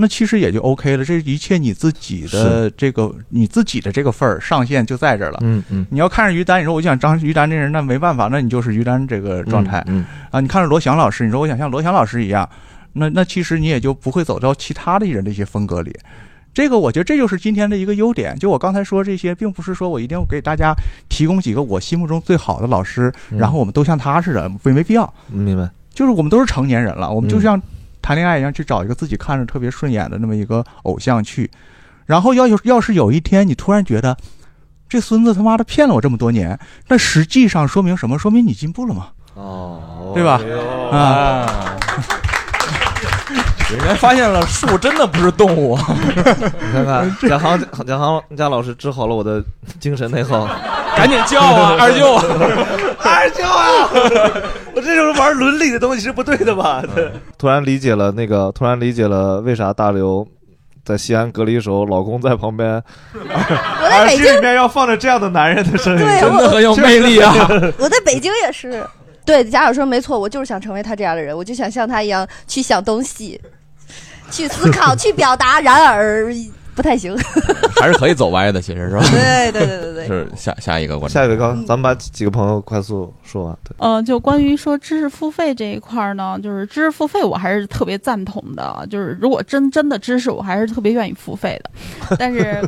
那其实也就 OK 了。这一切你自己的这个你自己的这个份儿上限就在这儿了。嗯嗯，你要看着于丹，你说我想张于丹这人，那没办法，那你就是于丹这个状态。嗯啊，你看着罗翔老师，你说我想像罗翔老师一样，那那其实你也就不会走到其他的人的一些风格里。这个我觉得这就是今天的一个优点。就我刚才说这些，并不是说我一定要给大家提供几个我心目中最好的老师，嗯然后我们都像他似的，没没必要。明白。就是我们都是成年人了，我们就嗯像谈恋爱一样，去找一个自己看着特别顺眼的那么一个偶像去。然后要有要是有一天你突然觉得这孙子他妈的骗了我这么多年，那实际上说明什么？说明你进步了嘛？哦，对吧？啊。人家发现了树真的不是动物，你看看贾航贾航贾老师治好了我的精神内耗，赶紧叫啊，二舅，二舅啊！我这种玩伦理的东西是不对的吧？突然理解了那个，突然理解了为啥大刘在西安隔离的时候，老公在旁边，我在北京耳机里面要放着这样的男人的声音，对真的我很有魅力啊！我在北京也是。对，贾老师说没错，我就是想成为他这样的人，我就想像他一样去想东西，去思考，去表达。然而不太行。还是可以走歪的，其实是吧？对对对对对是下下一个观众，下一个刚，咱们把几个朋友快速说完。对，呃，就关于说知识付费这一块儿呢，就是知识付费，我还是特别赞同的。就是如果真真的知识，我还是特别愿意付费的。但是，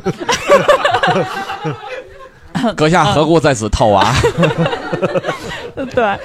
阁下何故在此套娃？对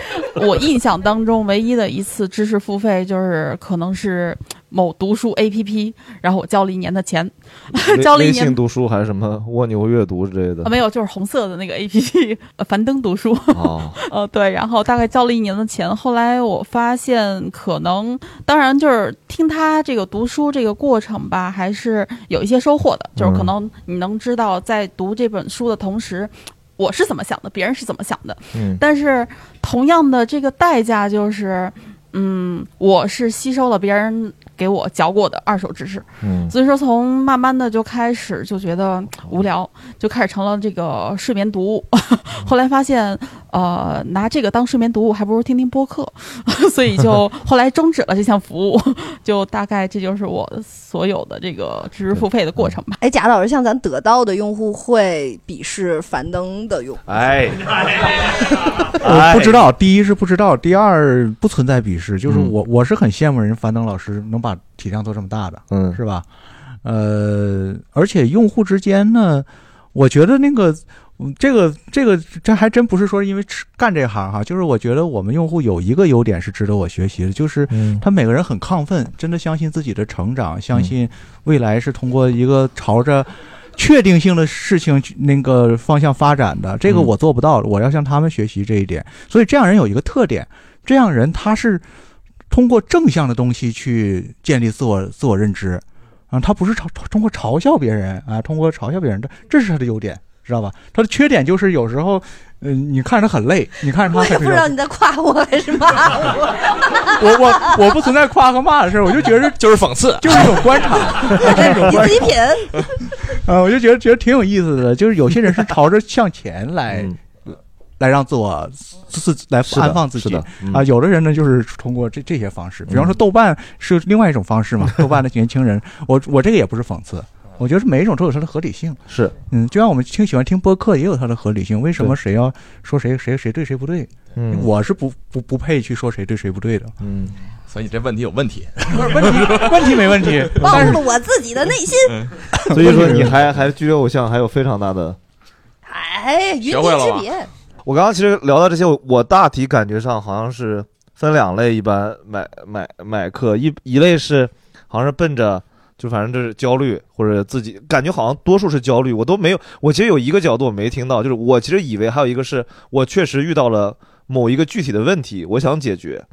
我印象当中唯一的一次知识付费，就是可能是某读书 APP，然后我交了一年的钱，交了一年。微信读书还是什么？蜗牛阅读之类的？啊，没有，就是红色的那个 A P P，呃 樊登读书。哦，呃，对，然后大概交了一年的钱，后来我发现可能，当然就是听他这个读书这个过程吧，还是有一些收获的，就是可嗯能你能知道在读这本书的同时。我是怎么想的，别人是怎么想的，嗯。但是同样的这个代价就是，嗯，我是吸收了别人给我教过的二手知识，嗯所以说从慢慢的就开始就觉得无聊，就开始成了这个睡眠读物。后来发现，呃，拿这个当睡眠读物，还不如听听播客，所以就 后来终止了这项服务。就大概这就是我所有的这个知识付费的过程吧。哎，贾老师，像咱得到的用户会鄙视樊登的用户，哎，我不知道，第一是不知道，第二不存在鄙视，就是嗯我我是很羡慕人樊登老师能把体量做这么大的，嗯，是吧？呃，而且用户之间呢，我觉得那个。嗯这个这个这还真不是说因为吃干这行哈，就是我觉得我们用户有一个优点是值得我学习的，就是他每个人很亢奋，真的相信自己的成长，相信未来是通过一个朝着确定性的事情去那个方向发展的。这个我做不到，我要向他们学习这一点。所以这样人有一个特点，这样人他是通过正向的东西去建立自我自我认知啊，他不是嘲通过嘲笑别人啊，通过嘲笑别人，的这是他的优点。知道吧？他的缺点就是有时候，嗯、你看着他很累，你看着他很我也不知道你在夸我还是骂我。我我我不存在夸和骂的事儿，我就觉得 就是讽刺，就是一种观察，就是一种观你自己品。啊，我就觉得觉得挺有意思的，就是有些人是朝着向前来。来让自我自自来安放自己啊，有的人呢就是通过这这些方式，比方说豆瓣是另外一种方式嘛，豆瓣的年轻人，我我这个也不是讽刺，我觉得每一种都有它的合理性，是，嗯，就像我们听喜欢听播客也有它的合理性，为什么谁要说谁谁谁对谁不对？嗯我是不不不配去说谁对谁不对的，嗯，所以这问题有问题。不是问题问题没问题，暴露了我自己的内心。所以说你还还距离偶像还有非常大的。哎，云学会了吧泥之别。我刚刚其实聊到这些，我我大体感觉上好像是分两类，一般买买买课一一类是好像是奔着就反正这是焦虑或者自己感觉好像多数是焦虑，我都没有。我其实有一个角度我没听到，就是我其实以为还有一个是我确实遇到了某一个具体的问题，我想解决。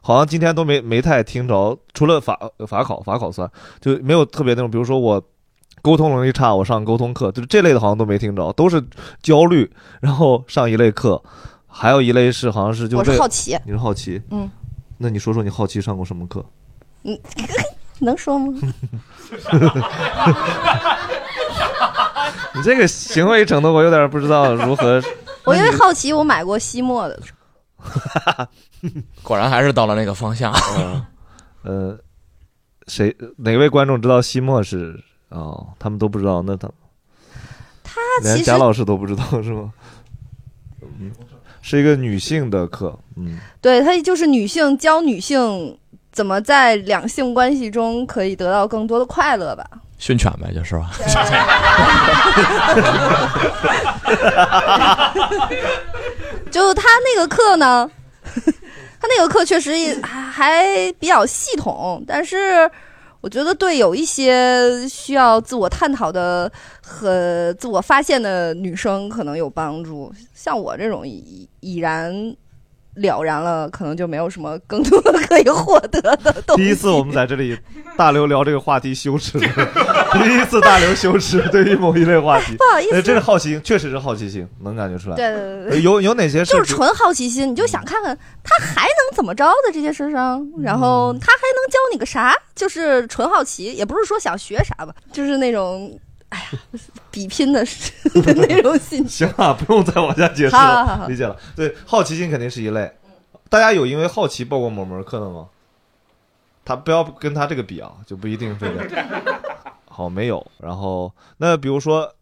好像今天都没没太听着，除了法法考法考算就没有特别那种，比如说我沟通能力差，我上沟通课，就是这类的好像都没听着，都是焦虑，然后上一类课，还有一类是好像是就我是好奇你是好奇，嗯，那你说说你好奇上过什么课？嗯，能说吗？你这个行为程度我有点不知道如何。我因为好奇，我买过西莫的。果然还是到了那个方向。嗯呃，谁哪位观众知道西莫是？哦，他们都不知道，那他他连其实贾老师都不知道是吗？嗯，是一个女性的课，嗯，对，它就是女性教女性怎么在两性关系中可以得到更多的快乐吧。训犬呗，就是吧。就他那个课呢，他那个课确实也还还比较系统，但是我觉得对有一些需要自我探讨的和自我发现的女生可能有帮助。像我这种已已然了然了，可能就没有什么更多可以获得的东西。第一次我们在这里大刘聊这个话题羞耻了，第一次大刘羞耻对于某一类话题，不好意思呃这是好奇心，确实是好奇心，能感觉出来。对对对对呃有有哪些事就是纯好奇心，你就想看看他还能怎么着的这些事上，然后他还能教你个啥？就是纯好奇，也不是说想学啥吧，就是那种，哎呀，比拼的 的那种心情。行啊，不用再往下解释了，好好好理解了。对，好奇心肯定是一类。大家有因为好奇报过某门课的吗？他不要跟他这个比啊，就不一定非得。好，没有。然后那比如说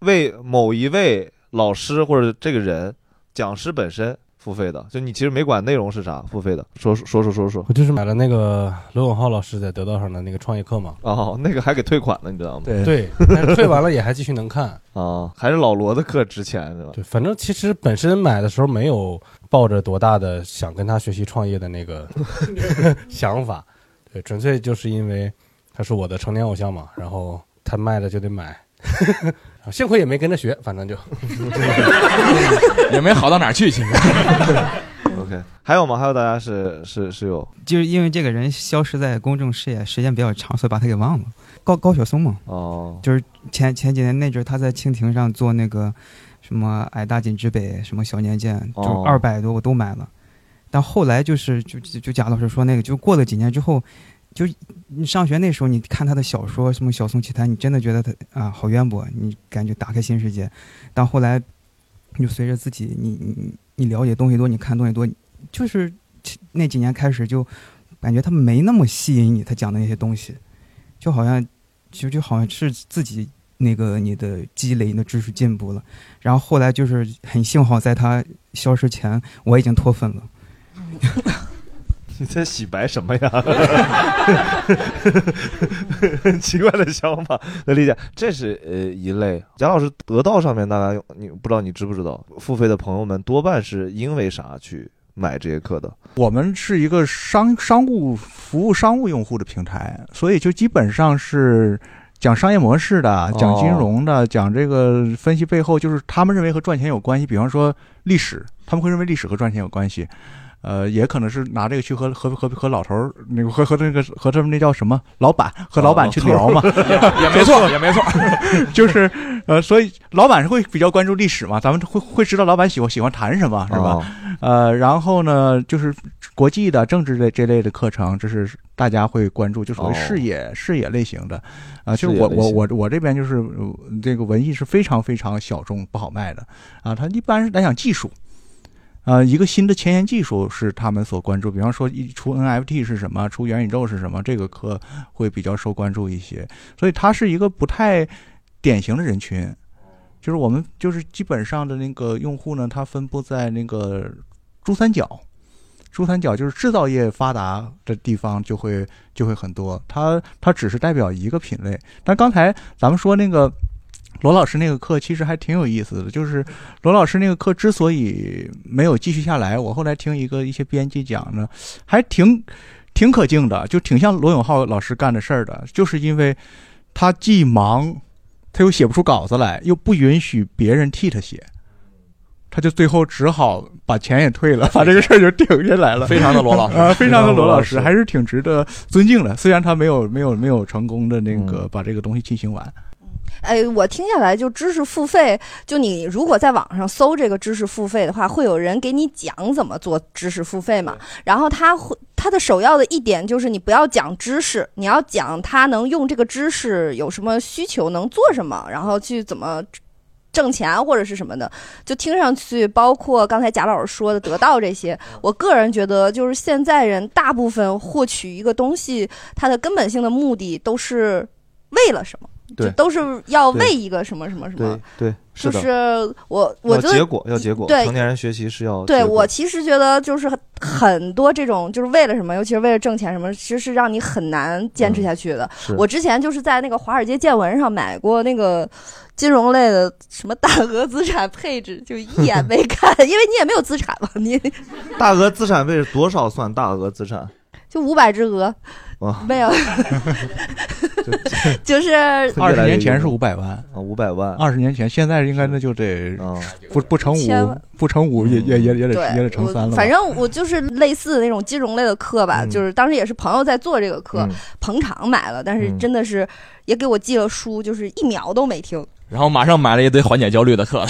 为某一位老师或者这个人讲师本身付费的？就你其实没管内容是啥，付费的，说说说说说说。我就是买了那个罗永浩老师在得到上的那个创业课嘛。哦，那个还给退款了，你知道吗？对 对，但是退完了也还继续能看啊，还是老罗的课值钱是吧？对，反正其实本身买的时候没有抱着多大的想跟他学习创业的那个 想法，对，纯粹就是因为他是我的成年偶像嘛，然后他卖了就得买，幸亏也没跟着学，反正就也没好到哪儿去，其实。OK，还有吗？还有大家是是是有就是因为这个人消失在公众视野时间比较长，所以把他给忘了。高高晓松嘛，哦，就是前前几年那阵儿他在蜻蜓上做那个什么矮大紧之北，什么小年鉴，就哦二百多我都买了。但后来就是就就就贾老师说那个，就过了几年之后，就你上学那时候，你看他的小说什么《小松奇谈》，你真的觉得他啊好渊博，你感觉打开新世界。但后来，你就随着自己你你你了解东西多，你看东西多，就是那几年开始就感觉他没那么吸引你，他讲的那些东西，就好像就就好像是自己那个你的积累、你的知识进步了。然后后来就是很幸好，在他消失前，我已经脱粉了。你在洗白什么呀？奇怪的想法，能理解。这是呃一类。贾老师得到上面大家你不知道你知不知道，付费的朋友们多半是因为啥去买这些课的？我们是一个商商务服务商务用户的平台，所以就基本上是讲商业模式的，讲金融的，讲这个分析背后，就是他们认为和赚钱有关系。比方说历史，他们会认为历史和赚钱有关系。呃，也可能是拿这个去和和和和老头儿那个和和那个和他们那叫什么老板和老板去聊嘛，也也没错。也没错。就是呃，所以老板是会比较关注历史嘛，咱们会会知道老板喜欢喜欢谈什么，是吧？哦。呃，然后呢，就是国际的政治类这类的课程，这是大家会关注，就所谓哦。视野、视野类型的。啊、就是我我我我这边就是、呃这个文艺是非常非常小众不好卖的。啊，它一般是来讲技术。呃，一个新的前沿技术是他们所关注，比方说一出 NFT 是什么，出元宇宙是什么，这个课会比较受关注一些，所以它是一个不太典型的人群。就是我们就是基本上的那个用户呢，它分布在那个珠三角，珠三角就是制造业发达的地方就会就会很多，它它只是代表一个品类。但刚才咱们说那个罗老师那个课其实还挺有意思的，就是罗老师那个课之所以没有继续下来，我后来听一个一些编辑讲呢，还挺挺可敬的，就挺像罗永浩老师干的事儿的，就是因为他既忙，他又写不出稿子来，又不允许别人替他写。他就最后只好把钱也退了，把这个事儿就顶下来了。非常的罗老师 啊，非常的罗老师，非常的罗老师还是挺值得尊敬的。虽然他没有没有没有成功的那个把这个东西进行完。哎，我听下来就知识付费，就你如果在网上搜这个知识付费的话，会有人给你讲怎么做知识付费嘛。然后他会他的首要的一点就是你不要讲知识，你要讲他能用这个知识有什么需求，能做什么，然后去怎么。挣钱或者是什么的，就听上去，包括刚才贾老师说的得到这些，我个人觉得，就是现在人大部分获取一个东西，它的根本性的目的都是为了什么？对。就都是要为一个什么什么什么。对。对，就是我我觉得要结果要结果，对。成年人学习是要对我其实觉得就是很很多这种就是为了什么，尤其是为了挣钱什么，其实是让你很难坚持下去的。是。我之前就是在那个华尔街见闻上买过那个金融类的什么大额资产配置，就一眼 没看，因为你也没有资产嘛，你大额资产配置多少算大额资产？就五百只鹅，啊，没有，就是 二十年前是五百万啊，五百万。二十年前，现在应该那就得啊不不乘五，不乘五也也也也得对，也得乘三了。反正我就是类似的那种金融类的课吧，嗯就是当时也是朋友在做这个课，嗯 捧场买了，但是嗯真的是也给我寄了书，就是一秒都没听，然后马上买了一堆缓解焦虑的课，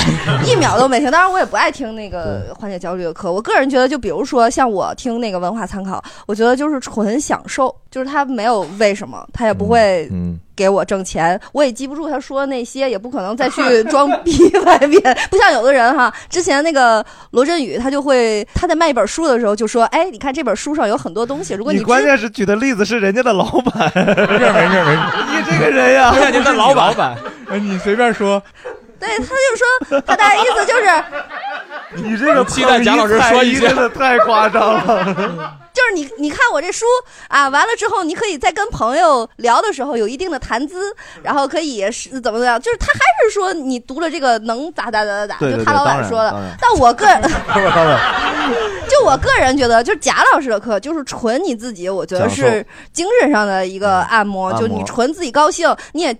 一秒都没听。当然我也不爱听那个缓解焦虑的课，我个人觉得，就比如说像我听那个文化参考，我觉得就是纯享受，就是他没有为什么，他也不会嗯给我挣钱，我也记不住他说的那些，也不可能再去装逼 外面。不像有的人哈，之前那个罗振宇，他就会他在卖一本书的时候就说：“哎，你看这本书上有很多东西，如果知你关键是举的例子是人家的老板，没事没事没事，你这个人呀，人家老板，哎，你随便说，对，他就说他大概意思就是，你这个期待贾老师说一句真的太夸张了。就是你，你看我这书啊，完了之后，你可以在跟朋友聊的时候有一定的谈资，然后可以是怎么怎么样，就是他还是说你读了这个能咋咋咋咋咋，对对就他老板说的。但我个人，当然，就我个人觉得，就是贾老师的课就是纯你自己，我觉得是精神上的一个按摩，就你纯自己高兴，你也。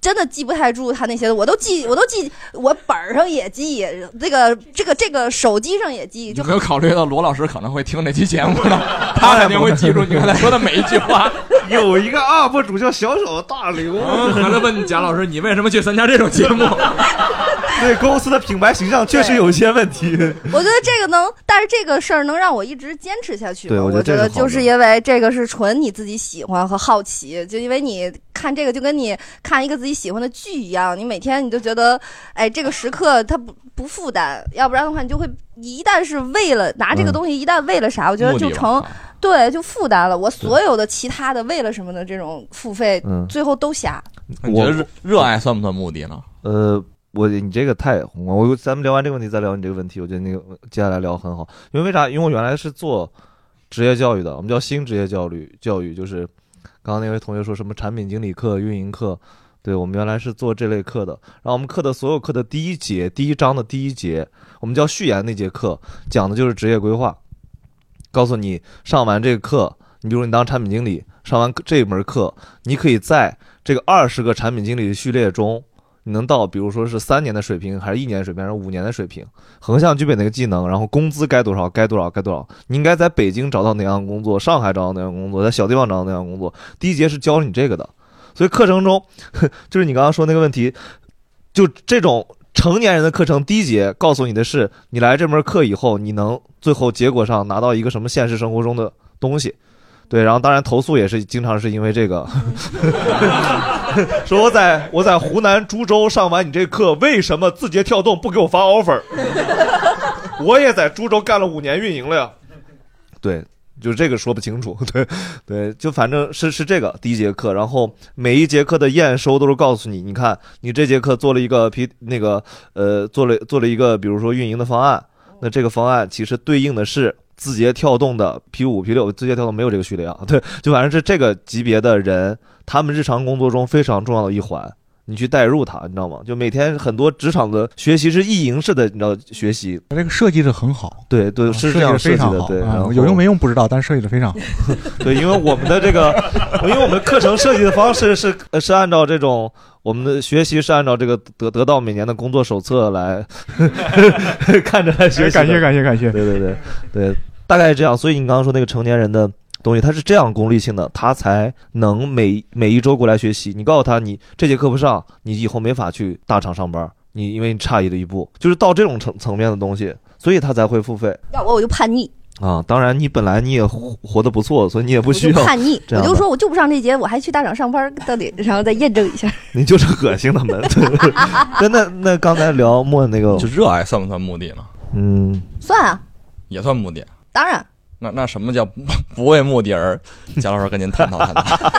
真的记不太住他那些，我都记，我都记，我本儿上也记，这个这个这个手机上也记，就有没有考虑到罗老师可能会听这期节目呢？他肯定会记住你刚才说的每一句话。有一个 UP 主叫小小大刘，嗯还在问贾老师，你为什么去参加这种节目？对公司的品牌形象确实有一些问题。我觉得这个能，但是这个事儿能让我一直坚持下去吗。对我觉得就是因为这个是纯你自己喜欢和好奇，就因为你看这个就跟你看一个自己喜欢的剧一样，你每天你就觉得，哎，这个时刻它不不负担，要不然的话你就会一旦是为了拿这个嗯东西，一旦为了啥，我觉得就成。对，就负担了我所有的其他的为了什么的这种付费，嗯最后都瞎。你觉得热热爱算不算目的呢？呃，我你这个太宏观，我咱们聊完这个问题再聊你这个问题，我觉得那个接下来聊很好。因为为啥？因为我原来是做职业教育的，我们叫新职业教育，教育就是刚刚那位同学说什么产品经理课、运营课，对我们原来是做这类课的。然后我们课的所有课的第一节、第一章的第一节，我们叫序言那节课，讲的就是职业规划，告诉你上完这个课，你比如你当产品经理，上完这门课，你可以在这个二十个产品经理的序列中，能到比如说是三年的水平，还是一年的水平，还是五年的水平，横向具备哪个技能，然后工资该多少，该多少，该多少，你应该在北京找到哪样工作，上海找到哪样工作，在小地方找到哪样工作。第一节是教你这个的，所以课程中就是你刚刚说那个问题，就这种成年人的课程，第一节告诉你的是，你来这门课以后，你能最后结果上拿到一个什么现实生活中的东西。对，然后当然投诉也是经常是因为这个，说我在我在湖南株洲上完你这课，为什么字节跳动不给我发 offer？我也在株洲干了五年运营了呀。对，就这个说不清楚。对，对，就反正是是这个第一节课，然后每一节课的验收都是告诉你，你看你这节课做了一个 P 那个呃做了做了一个比如说运营的方案，那这个方案其实对应的是字节跳动的 P 五 P 六，字节跳动没有这个序列啊。对，就反正是这个级别的人，他们日常工作中非常重要的一环。你去代入它，你知道吗？就每天很多职场的学习是意淫式的，你知道学习。这个设计的很好，对对，是这样啊设计的，对。有用没用不知道，但是设计的非常好。对，因为我们的这个，因为我们课程设计的方式是呃是按照这种我们的学习是按照这个得得到每年的工作手册来 看着来学习。感谢感谢感谢对对对对，大概是这样。所以你刚刚说那个成年人的东西，他是这样功利性的，他才能每每一周过来学习。你告诉他，你这节课不上，你以后没法去大厂上班，你因为你差异了一步，就是到这种层层面的东西，所以他才会付费。要我我就叛逆，啊，当然你本来你也活活得不错，所以你也不需要叛逆，我就说我就不上这节，我还去大厂上班，到底然后再验证一下。你就是恶心他们。对，那那那刚才聊莫那个，就热爱算不算目的呢？嗯，算啊，也算目的。当然，那那什么叫不不为目的而？贾老师跟您探讨探讨，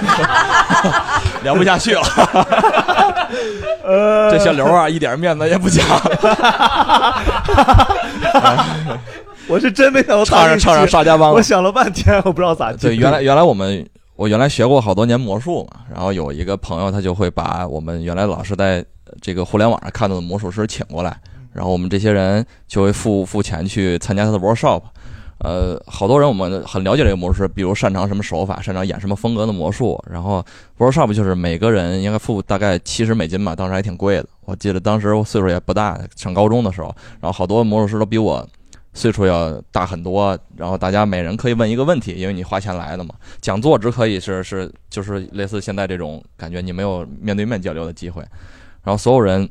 聊不下去了。呃这小刘啊，一点面子也不讲。我是真没想到唱上唱上沙家浜了我想了半天，我不知道咋接。对，原来原来我们我原来学过好多年魔术嘛，然后有一个朋友他就会把我们原来老师在这个互联网上看到的魔术师请过来，然后我们这些人就会付付钱去参加他的 workshop。呃，好多人我们很了解这个魔术师，比如擅长什么手法，擅长演什么风格的魔术。然后 workshop 就是每个人应该付大概七十美金吧，当时还挺贵的。我记得当时我岁数也不大，上高中的时候，然后好多魔术师都比我岁数要大很多，然后大家每人可以问一个问题，因为你花钱来的嘛。讲座只可以是是就是类似现在这种感觉，你没有面对面交流的机会，然后所有人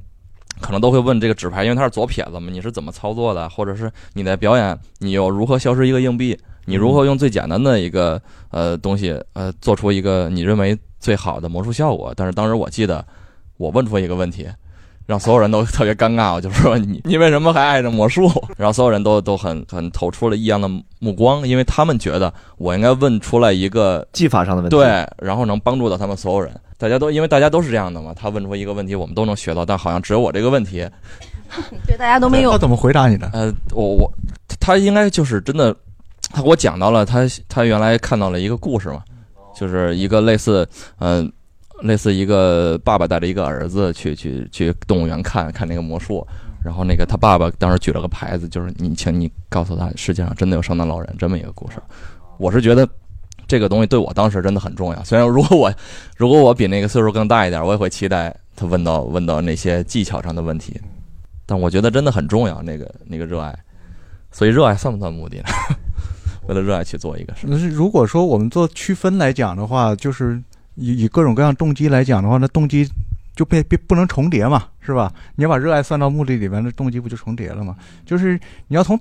可能都会问这个纸牌，因为它是左撇子嘛，你是怎么操作的？或者是你在表演，你又如何消失一个硬币？你如何用最简单的一个呃东西呃做出一个你认为最好的魔术效果？但是当时我记得我问出一个问题，让所有人都 特别尴尬。我就说你你为什么还爱着魔术？然后所有人都都很很投出了异样的目光，因为他们觉得我应该问出来一个技法上的问题，对，然后能帮助到他们所有人。大家都因为大家都是这样的嘛，他问出一个问题，我们都能学到，但好像只有我这个问题，对大家都没有。他怎么回答你的？呃，我我他应该就是真的，他给我讲到了他他原来看到了一个故事嘛，就是一个类似嗯、呃类似一个爸爸带着一个儿子去去去动物园看看那个魔术，然后那个他爸爸当时举了个牌子，就是你请你告诉他，世界上真的有圣诞老人这么一个故事。我是觉得这个东西对我当时真的很重要。虽然如果我如果我比那个岁数更大一点，我也会期待他问到问到那些技巧上的问题，但我觉得真的很重要，那个那个热爱。所以热爱算不算目的呢？为了热爱去做一个事。那是如果说我们做区分来讲的话，就是以以各种各样动机来讲的话，那动机就别别不能重叠嘛，是吧？你要把热爱算到目的里边，那动机不就重叠了吗？就是你要从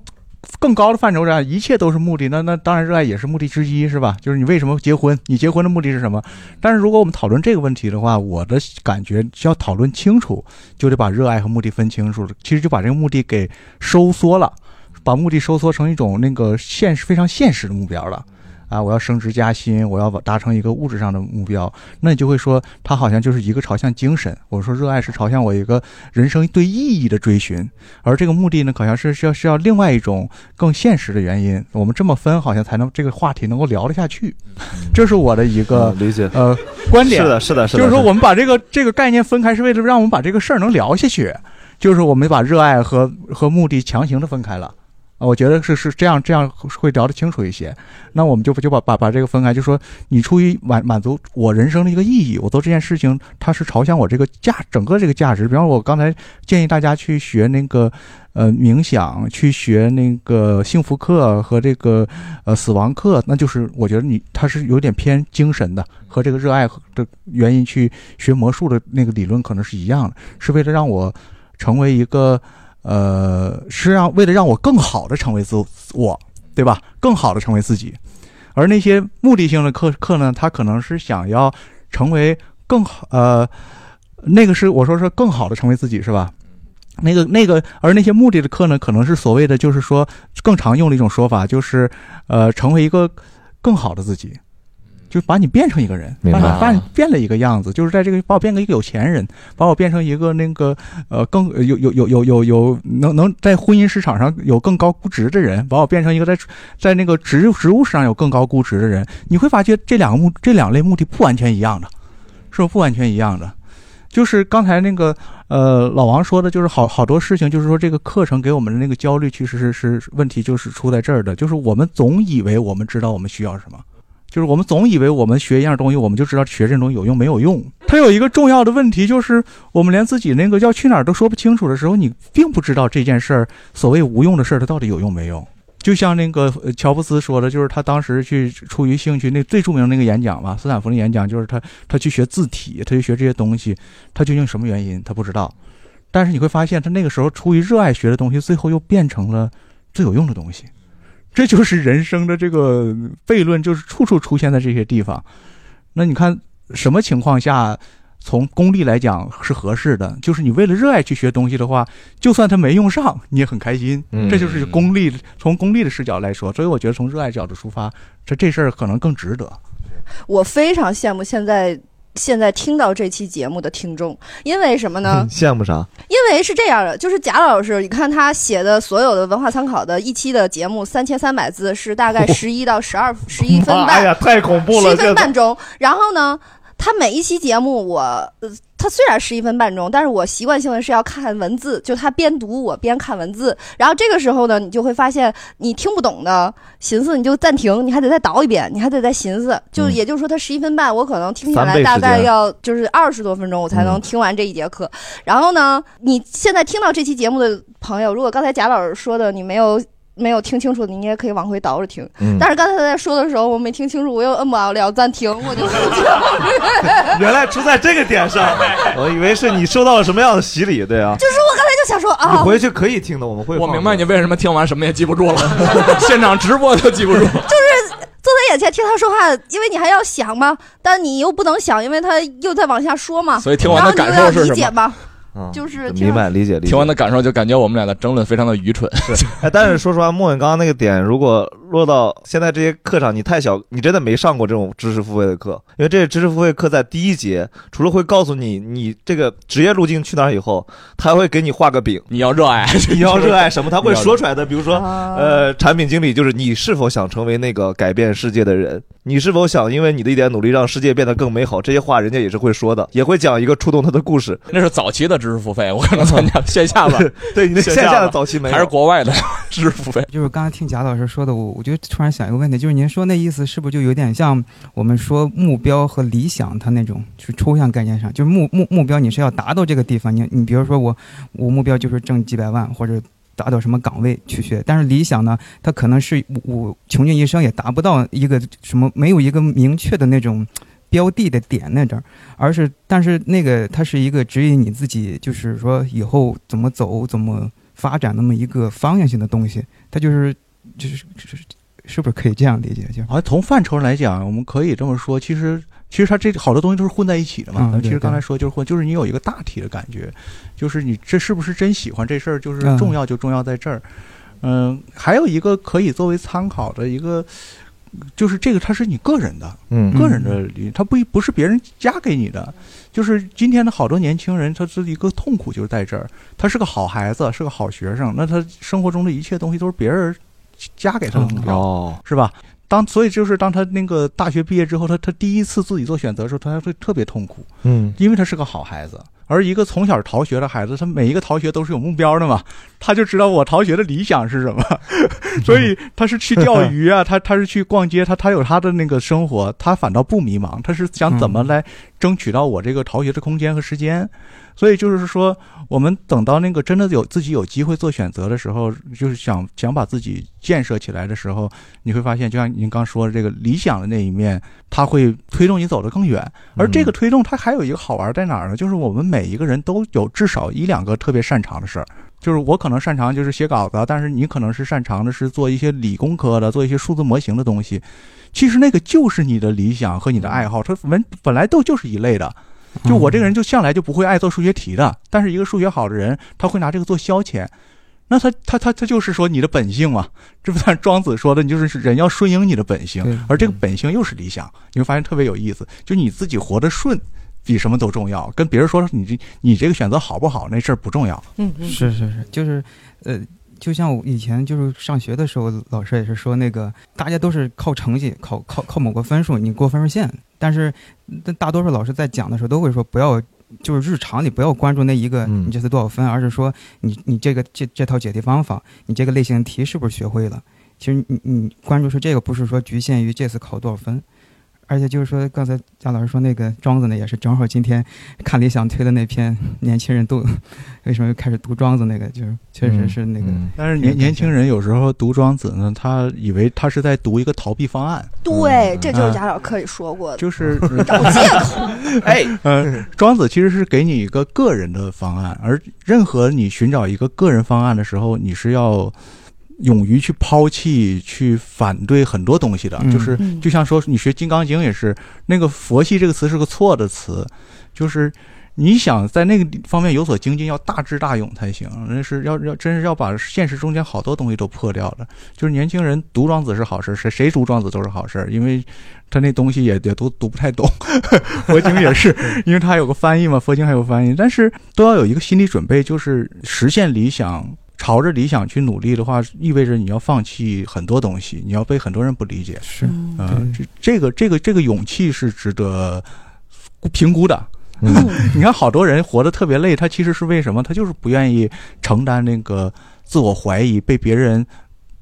更高的范畴上，一切都是目的，那那当然热爱也是目的之一，是吧？就是你为什么结婚？你结婚的目的是什么？但是如果我们讨论这个问题的话，我的感觉需要讨论清楚，就得把热爱和目的分清楚了。其实就把这个目的给收缩了。把目的收缩成一种那个现实非常现实的目标了，啊，我要升职加薪，我要达成一个物质上的目标，那你就会说，它好像就是一个朝向精神。我说热爱是朝向我一个人生对意义的追寻，而这个目的呢，好像是是要需要另外一种更现实的原因。我们这么分，好像才能这个话题能够聊得下去。这是我的一个理解呃观点，是的是的是的就是说我们把这个这个概念分开，是为了让我们把这个事儿能聊下去。就是我们把热爱和和目的强行的分开了。啊，我觉得是是这样，这样会聊得清楚一些。那我们就就把把把这个分开，就说你出于满满足我人生的一个意义，我做这件事情，它是朝向我这个价整个这个价值。比方，我刚才建议大家去学那个呃冥想，去学那个幸福课和这个呃死亡课，那就是我觉得你它是有点偏精神的，和这个热爱的原因去学魔术的那个理论可能是一样的，是为了让我成为一个。呃，是让为了让我更好的成为自我，对吧？更好的成为自己，而那些目的性的课课呢，他可能是想要成为更好，呃，那个是我说是更好的成为自己，是吧？那个那个，而那些目的的课呢，可能是所谓的就是说更常用的一种说法，就是呃，成为一个更好的自己。就把你变成一个人，把你变变了一个样子，就是在这个把我变成一个有钱人，把我变成一个那个呃更呃有有有有有有能能在婚姻市场上有更高估值的人，把我变成一个在在那个职职务上有更高估值的人，你会发觉这两个目这两类目的不完全一样的，是不不完全一样的。就是刚才那个呃老王说的，就是好好多事情，就是说这个课程给我们的那个焦虑，其实是是问题，就是出在这儿的，就是我们总以为我们知道我们需要什么。就是我们总以为我们学一样东西，我们就知道学这东西有用没有用。它有一个重要的问题，就是我们连自己那个要去哪儿都说不清楚的时候，你并不知道这件事儿所谓无用的事儿，它到底有用没用。就像那个乔布斯说的，就是他当时去出于兴趣，那最著名那个演讲嘛，斯坦福的演讲，就是他他去学字体，他去学这些东西，他究竟什么原因他不知道。但是你会发现，他那个时候出于热爱学的东西，最后又变成了最有用的东西。这就是人生的这个悖论，就是处处出现在这些地方。那你看什么情况下，从功利来讲是合适的？就是你为了热爱去学东西的话，就算它没用上，你也很开心。嗯这就是功利，从功利的视角来说。所以我觉得从热爱角度出发，这这事儿可能更值得。我非常羡慕现在现在听到这期节目的听众，因为什么呢？羡慕啥？因为是这样的，就是贾老师，你看他写的所有的文化参考的一期的节目，三千三百字，是大概十一到十二十一分半，哎呀，太恐怖了！十一分半钟。然后呢，他每一期节目我，呃，他虽然十一分半钟，但是我习惯性的是要看文字，就他边读我边看文字。然后这个时候呢，你就会发现你听不懂的寻思，你就暂停，你还得再倒一遍，你还得再寻思。就嗯也就是说，他十一分半，我可能听下三倍时来大概要就是二十多分钟，我才能嗯听完这一节课。然后呢，你现在听到这期节目的朋友，如果刚才贾老师说的你没有。没有听清楚，你也可以往回倒着听。嗯但是刚才他在说的时候，我没听清楚，我又摁不了暂停，我就 原来出在这个点上，我以为是你受到了什么样的洗礼，对啊。就是我刚才就想说啊你啊，回去可以听的，我们会。我明白你为什么听完什么也记不住了，现场直播都记不住。就是坐在眼前听他说话，因为你还要想嘛，但你又不能想，因为他又在往下说嘛。所以听完的感受是什么然后你又要理解嘛。就是明白理解理解。听完的感受就感觉我们俩的争论非常的愚蠢。是，哎，但是说实话，莫文刚刚那个点，如果落到现在这些课上，你太小，你真的没上过这种知识付费的课，因为这些知识付费课在第一节，除了会告诉你你这个职业路径去哪儿以后，他会给你画个饼，你要热爱，你要热爱什么，他会说出来的。比如说，啊呃，产品经理就是你是否想成为那个改变世界的人，你是否想因为你的一点努力让世界变得更美好，这些话人家也是会说的，也会讲一个触动他的故事。那是早期的知识付费，我可能参加线下吧。对你那线下的早期没有还是国外的知识付费。就是刚才听贾老师说的，我我就突然想一个问题，就是您说那意思是不是就有点像我们说目标和理想它那种就是抽象概念上，就是目目目标你是要达到这个地方，你你比如说我我目标就是挣几百万或者达到什么岗位去学，但是理想呢，它可能是我穷尽一生也达不到一个什么没有一个明确的那种。标的的点那这儿，而是但是那个它是一个指引你自己，就是说以后怎么走、怎么发展那么一个方向性的东西，它就是就是就是是不是可以这样理解？就好像从范畴来讲，我们可以这么说，其实其实它这好多东西都是混在一起的嘛。嗯咱们其实刚才说就是混，就是你有一个大体的感觉，就是你这是不是真喜欢这事儿，就是嗯重要就重要在这儿。嗯，还有一个可以作为参考的一个。就是这个，它是你个人的，嗯个人的理，它不不是别人加给你的。就是今天的好多年轻人，他是一个痛苦就是在这儿，他是个好孩子，是个好学生，那他生活中的一切东西都是别人加给他的目标，哦，是吧？当所以就是当他那个大学毕业之后，他他第一次自己做选择的时候，他还会特别痛苦，嗯，因为他是个好孩子。而一个从小逃学的孩子，他每一个逃学都是有目标的嘛，他就知道我逃学的理想是什么，所以他是去钓鱼啊，他他是去逛街，他他有他的那个生活，他反倒不迷茫，他是想怎么来争取到我这个逃学的空间和时间。所以就是说，我们等到那个真的有自己有机会做选择的时候，就是想想把自己建设起来的时候，你会发现，就像您刚说的这个理想的那一面，它会推动你走得更远。而这个推动，它还有一个好玩在哪儿呢？就是我们每一个人都有至少一两个特别擅长的事儿。就是我可能擅长就是写稿子，但是你可能是擅长的是做一些理工科的，做一些数字模型的东西。其实那个就是你的理想和你的爱好，它本本来都就是一类的。就我这个人就向来就不会爱做数学题的，但是一个数学好的人，他会拿这个做消遣。那他他他他就是说你的本性嘛，这不像庄子说的，你就是人要顺应你的本性，而这个本性又是理想，你会发现特别有意思，就你自己活得顺。比什么都重要，跟别人说你这你这个选择好不好那事儿不重要。嗯，是是是，就是，呃，就像我以前就是上学的时候，老师也是说那个大家都是靠成绩，靠靠靠某个分数，你过分数线。但是，但大多数老师在讲的时候都会说不要，就是日常你不要关注那一个你这次多少分，而是说你你这个这这套解题方法，你这个类型题是不是学会了？其实你你关注是这个，不是说局限于这次考多少分。而且就是说，刚才贾老师说那个庄子呢，也是正好今天看理想推的那篇，年轻人都为什么又开始读庄子那个，就是确实是那个。但是年年轻人有时候读庄子呢，他以为他是在读一个逃避方案。对，这就是啊贾老师课里说过的，就是 找借口。哎，呃，庄子其实是给你一个个人的方案，而任何你寻找一个个人方案的时候，你是要勇于去抛弃、去反对很多东西的。嗯就是嗯就像说你学《金刚经》也是，那个“佛系”这个词是个错的词，就是。你想在那个方面有所精进，要大智大勇才行。那是要要真是要把现实中间好多东西都破掉了。就是年轻人读庄子是好事，谁谁读庄子都是好事，因为他那东西也也都读不太懂。佛经也是，因为它还有个翻译嘛，佛经还有翻译，但是都要有一个心理准备，就是实现理想。朝着理想去努力的话，意味着你要放弃很多东西，你要被很多人不理解。是，呃，这这个这个这个勇气是值得评估的。嗯，你看，好多人活得特别累，他其实是为什么？他就是不愿意承担那个自我怀疑、被别人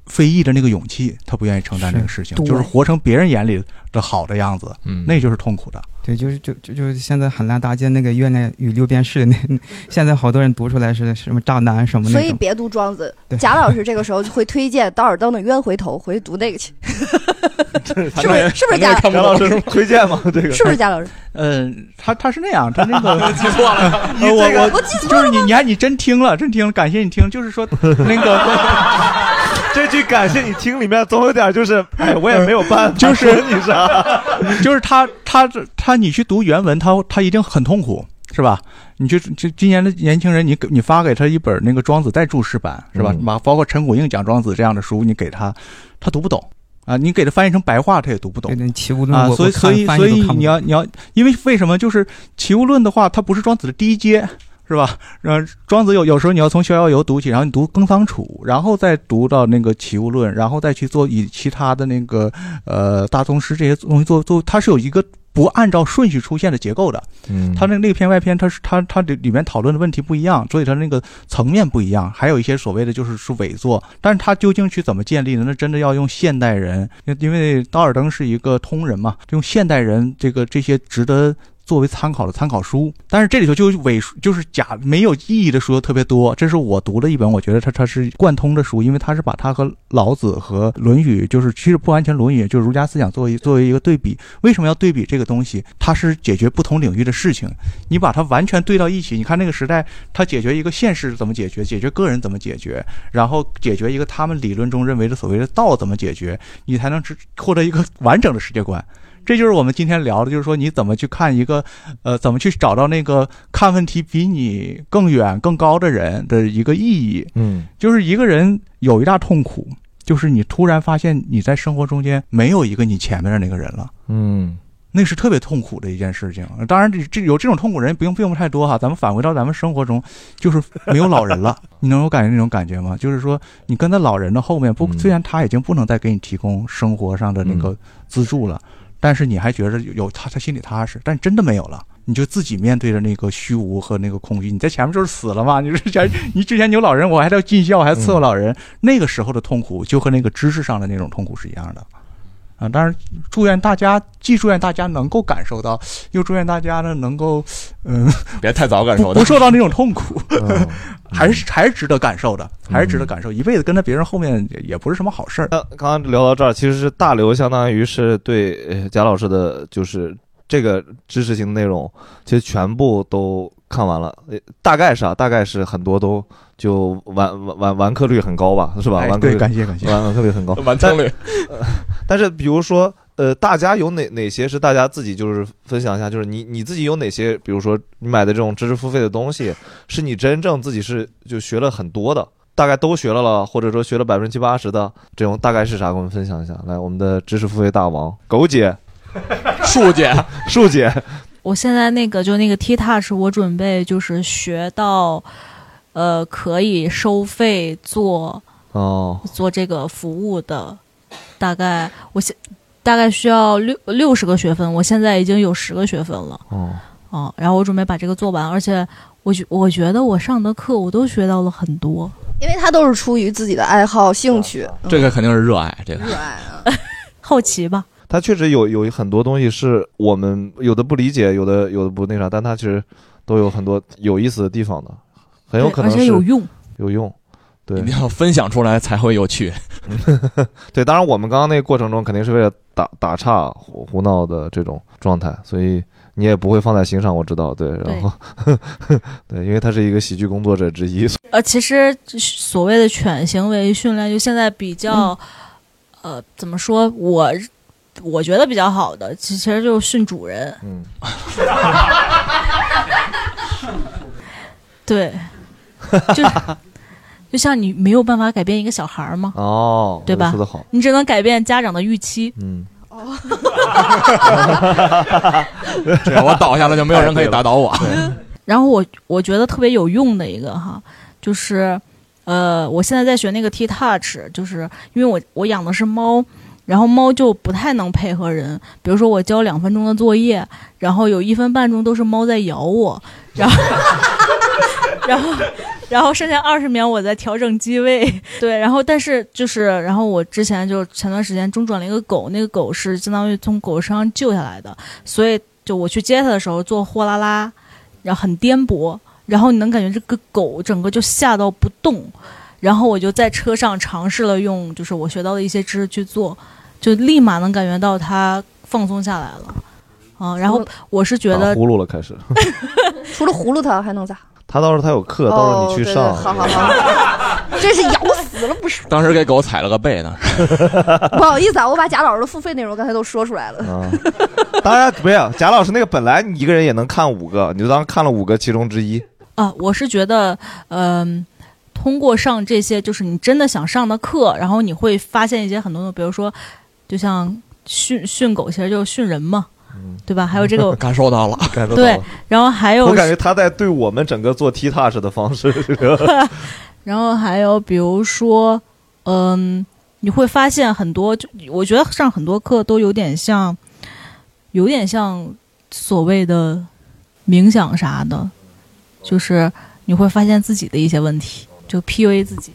非议的那个勇气，他不愿意承担这个事情，是就是活成别人眼里的好的样子，嗯那就是痛苦的。对，就是就就就是现在很烂大街那个《月亮与六便士》那，现在好多人读出来是什么渣男什么的。所以别读庄子对，贾老师这个时候就会推荐道尔登的《冤回头》，回去读那个去。是不是？是不是贾贾老师推荐吗？这个是不是贾老师？嗯，他他是那样，他那个 记错了呃你我我记错就是你，你还你真听了，真听了，感谢你听，就是说 那个这句感谢你听里面总有点就是，哎，我也没有办法，就是你啥？就是他他他你去读原文，他他一定很痛苦。是吧？你就就今年的年轻人，你给你发给他一本那个庄子带注释版，是吧？包括陈谷应讲庄子这样的书，你给他，他读不懂啊。你给它翻译成白话，它也读不懂。对对，齐物论啊，所以所以所以你要你要，因为为什么就是《齐物论》的话，它不是庄子的第一阶，是吧？呃，庄子有有时候你要从《逍遥游》读起，然后你读《耕桑楚》，然后再读到那个《齐物论》，然后再去做以其他的那个呃大宗师这些东西做做，它是有一个不按照顺序出现的结构的。嗯它那内篇外篇，它是它它里里面讨论的问题不一样，所以它那个层面不一样，还有一些所谓的就是是伪作，但是它究竟去怎么建立的？那真的要用现代人，因因为道尔登是一个通人嘛，用现代人这个这些值得。作为参考的参考书，但是这里头就伪书就是假没有意义的书特别多。这是我读的一本，我觉得它它是贯通的书，因为它是把它和老子和《论语》，就是其实不完全《论语》，就是儒家思想作为作为一个对比。为什么要对比这个东西？它是解决不同领域的事情，你把它完全对到一起，你看那个时代，它解决一个现实怎么解决，解决个人怎么解决，然后解决一个他们理论中认为的所谓的道怎么解决，你才能知获得一个完整的世界观。这就是我们今天聊的，就是说你怎么去看一个，呃，怎么去找到那个看问题比你更远、更高的人的一个意义。嗯，就是一个人有一大痛苦，就是你突然发现你在生活中间没有一个你前面的那个人了。嗯，那是特别痛苦的一件事情。当然，这这有这种痛苦人不用并不太多哈。咱们返回到咱们生活中，就是没有老人了，你能有感觉那种感觉吗？就是说，你跟在老人的后面，不，虽然他已经不能再给你提供生活上的那个资助了，但是你还觉得有他，他心里踏实。但真的没有了。你就自己面对着那个虚无和那个空虚，你在前面就是死了嘛？你之前 你之前有老人，我还要尽孝，我还伺候老人，那个时候的痛苦就和那个知识上的那种痛苦是一样的。啊，当然，祝愿大家，既祝愿大家能够感受到，又祝愿大家呢能够，嗯，别太早感受到不不受到那种痛苦，嗯还是还是值得感受的，还是值得感受。一辈子跟在别人后面也也不是什么好事儿。那刚刚聊到这儿，其实是大刘相当于是对呃贾老师的，就是这个知识型内容，其实全部都看完了，呃大概是啊，大概是很多都就完完完完课率很高吧，是吧？哎完课率对感谢感谢完完课率很高，完成率但。呃但是比如说，呃，大家有哪哪些是大家自己就是分享一下，就是你你自己有哪些，比如说你买的这种知识付费的东西，是你真正自己是就学了很多的。大概都学了了，或者说学了百分之七八十的这种，大概是啥？给我们分享一下。来，我们的知识付费大王狗姐，树姐，树姐，我现在那个就那个 T Touch，我准备就是学到，呃，可以收费做哦做这个服务的，大概我现大概需要六六十个学分，我现在已经有十个学分了。哦哦，然后我准备把这个做完，而且我觉我觉得我上的课我都学到了很多。因为他都是出于自己的爱好、兴趣。这个肯定是热爱，这个热爱啊，好奇吧？他确实有有很多东西是我们有的不理解，有的有的不那啥，但它其实都有很多有意思的地方的，很有可能而是且有用，有用。对，一定要分享出来才会有趣。对，当然我们刚刚那个过程中肯定是为了打打岔、胡胡闹的这种状态，所以你也不会放在心上，我知道。对，然后 对，因为他是一个喜剧工作者之一，呃，其实所谓的犬行为训练，就现在比较，呃，怎么说？我我觉得比较好的，其其实就是训主人。嗯，对，就就像你没有办法改变一个小孩儿嘛，哦，对吧？说得好，你只能改变家长的预期。嗯。只要我倒下了，就没有人可以打倒我。然后我我觉得特别有用的一个哈，就是呃，我现在在学那个 T Touch，就是因为我我养的是猫，然后猫就不太能配合人。比如说我交两分钟的作业，然后有一分半钟都是猫在咬我，然后 然后然后剩下二十秒我在调整机位，对，然后但是就是然后我之前就前段时间中转了一个狗，那个狗是相当于从狗身上救下来的，所以就我去接它的时候坐货拉拉。然后很颠簸，然后你能感觉这个狗整个就吓到不动，然后我就在车上尝试了用就是我学到的一些知识去做，就立马能感觉到他放松下来了，啊，然后我是觉得打呼噜了，开始。除了葫芦他还能咋？他到时候他有课，到时候你去上。哦对对好好好，真是咬死死了不是。当时给狗踩了个背呢。不好意思啊，我把贾老师的付费内容刚才都说出来了。啊，当然没有，贾老师那个本来你一个人也能看五个，你就当看了五个其中之一。啊，我是觉得，嗯、通过上这些就是你真的想上的课，然后你会发现一些很多的，比如说，就像训训狗，其实就是训人嘛，对吧？还有这个 感受到了，感受到了对。，然后还有我感觉他在对我们整个做 T touch 的方式，这个 然后还有比如说，嗯，你会发现很多，就我觉得上很多课都有点像，有点像所谓的冥想啥的，就是你会发现自己的一些问题，就 PUA 自己。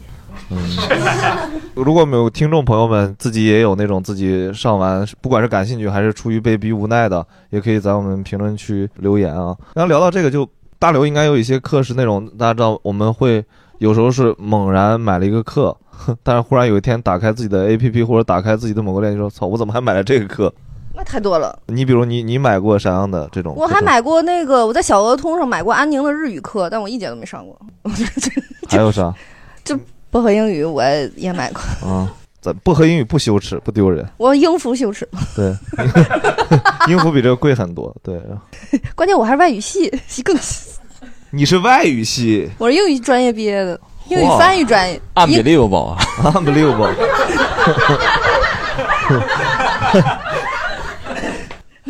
如果没有听众朋友们自己也有那种自己上完，不管是感兴趣还是出于被逼无奈的，也可以在我们评论区留言啊。然后聊到这个就，大刘应该有一些课是那种大家知道，我们会有时候是猛然买了一个课，但是忽然有一天打开自己的 APP 或者打开自己的某个链接说，操，我怎么还买了这个课？那太多了。你比如你你买过啥样的这种？我还买过那个，我在小鹅通上买过安宁的日语课，但我一节都没上过。还有啥就薄荷英语我也买过，啊？咱薄荷英语不羞耻不丢人，我英孚羞耻。对，英孚比这个贵很多。对，关键我还是外语系，更 你是外语系我是英语专业毕业的，英语翻译专业。英，unbelievable 啊，unbelievable。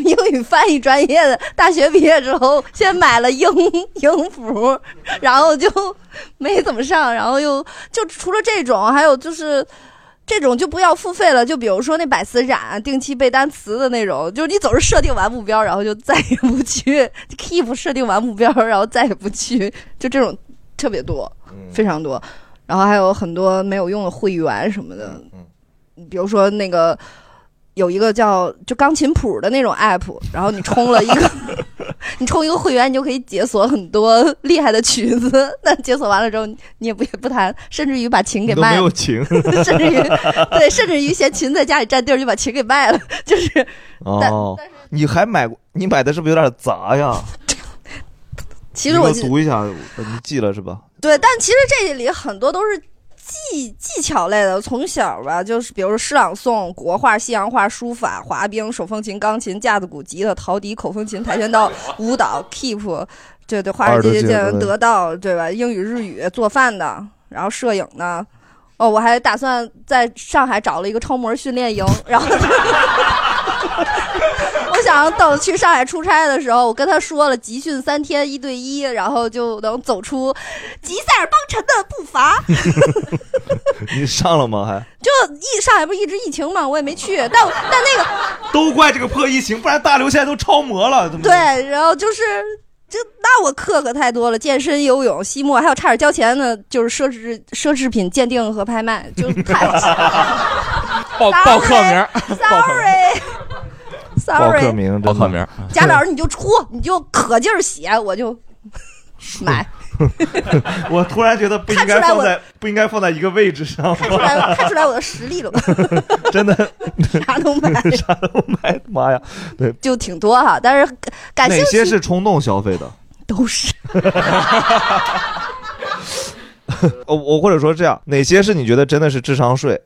英语翻译专业的，大学毕业之后先买了英英服，然后就没怎么上，然后又就除了这种，还有就是这种就不要付费了，就比如说那百词斩、定期背单词的那种，就是你总是设定完目标，然后就再也不去，keep 设定完目标，然后再也不去，就这种特别多，非常多，然后还有很多没有用的会员什么的，比如说那个。有一个叫就钢琴谱的那种 app，然后你充了一个，你充一个会员，你就可以解锁很多厉害的曲子。那解锁完了之后，你也不也不弹，甚至于把琴给卖了，没有琴 甚至于对，甚至于嫌琴在家里占地儿，就把琴给卖了。就是哦，你还买过？你买的是不是有点杂呀？其实我你读一下，你记了是吧？对，但其实这里很多都是技技巧类的，从小吧，就是比如说诗朗诵、国画、西洋画、书法、滑冰、手风琴、钢琴、架子鼓、吉他、陶笛、口风琴、跆拳道、舞蹈、keep，对对，华尔街见届得到，对吧？英语、日语、做饭的，然后摄影呢。哦，我还打算在上海找了一个超模训练营，然后 我想等去上海出差的时候，我跟他说了集训三天一对一，然后就能走出吉塞尔邦辰的步伐。你上了吗？还就一上海不是一直疫情嘛，我也没去，但但那个都怪这个破疫情，不然大刘现在都超模了。怎么对，然后就是就那我课可太多了，健身、游泳、吸墨，还有差点交钱的，就是奢侈奢侈品鉴定和拍卖，就太报报课名 sorry 报 sorry，课名，报课名。贾老师你就出，你就可劲儿写，我就买。我突然觉得不应看出来我该放在不应该放在一个位置上。看出来看出来我的实力了吧？真的 啥都买，啥都买，妈呀！对，就挺多哈，但是感兴哪趣些是冲动消费的？都是。哦，我或者说这样，哪些是你觉得真的是智商税？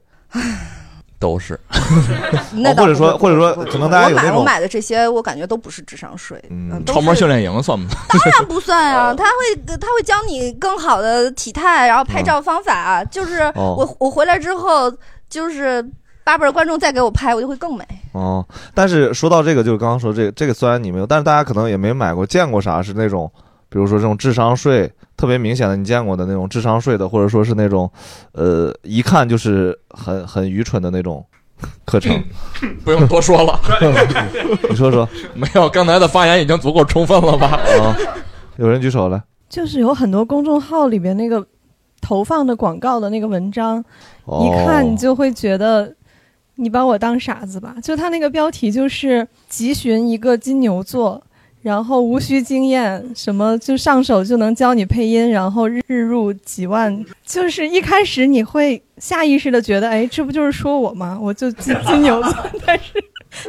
都是，那或者说或者说可能大家有我买那种我买的这些，我感觉都不是智商税，嗯，都超模训练营算吗？当然不算啊，他会他会教你更好的体态，然后拍照方法，就是哦我我回来之后，就是八辈儿观众再给我拍，我就会更美。哦，但是说到这个，就是刚刚说这个，这个虽然你没有，但是大家可能也没买过、见过啥是那种，比如说这种智商税特别明显的，你见过的那种智商税的，或者说是那种，呃，一看就是很很愚蠢的那种 课程。不用多说了，你说说，没有，刚才的发言已经足够充分了吧？啊，有人举手来。就是有很多公众号里边那个投放的广告的那个文章，哦一看你就会觉得你把我当傻子吧？就他那个标题就是急寻一个金牛座，然后无需经验，什么就上手就能教你配音，然后日日入几万，就是一开始你会下意识的觉得，哎，这不就是说我吗？我就金金牛座，但是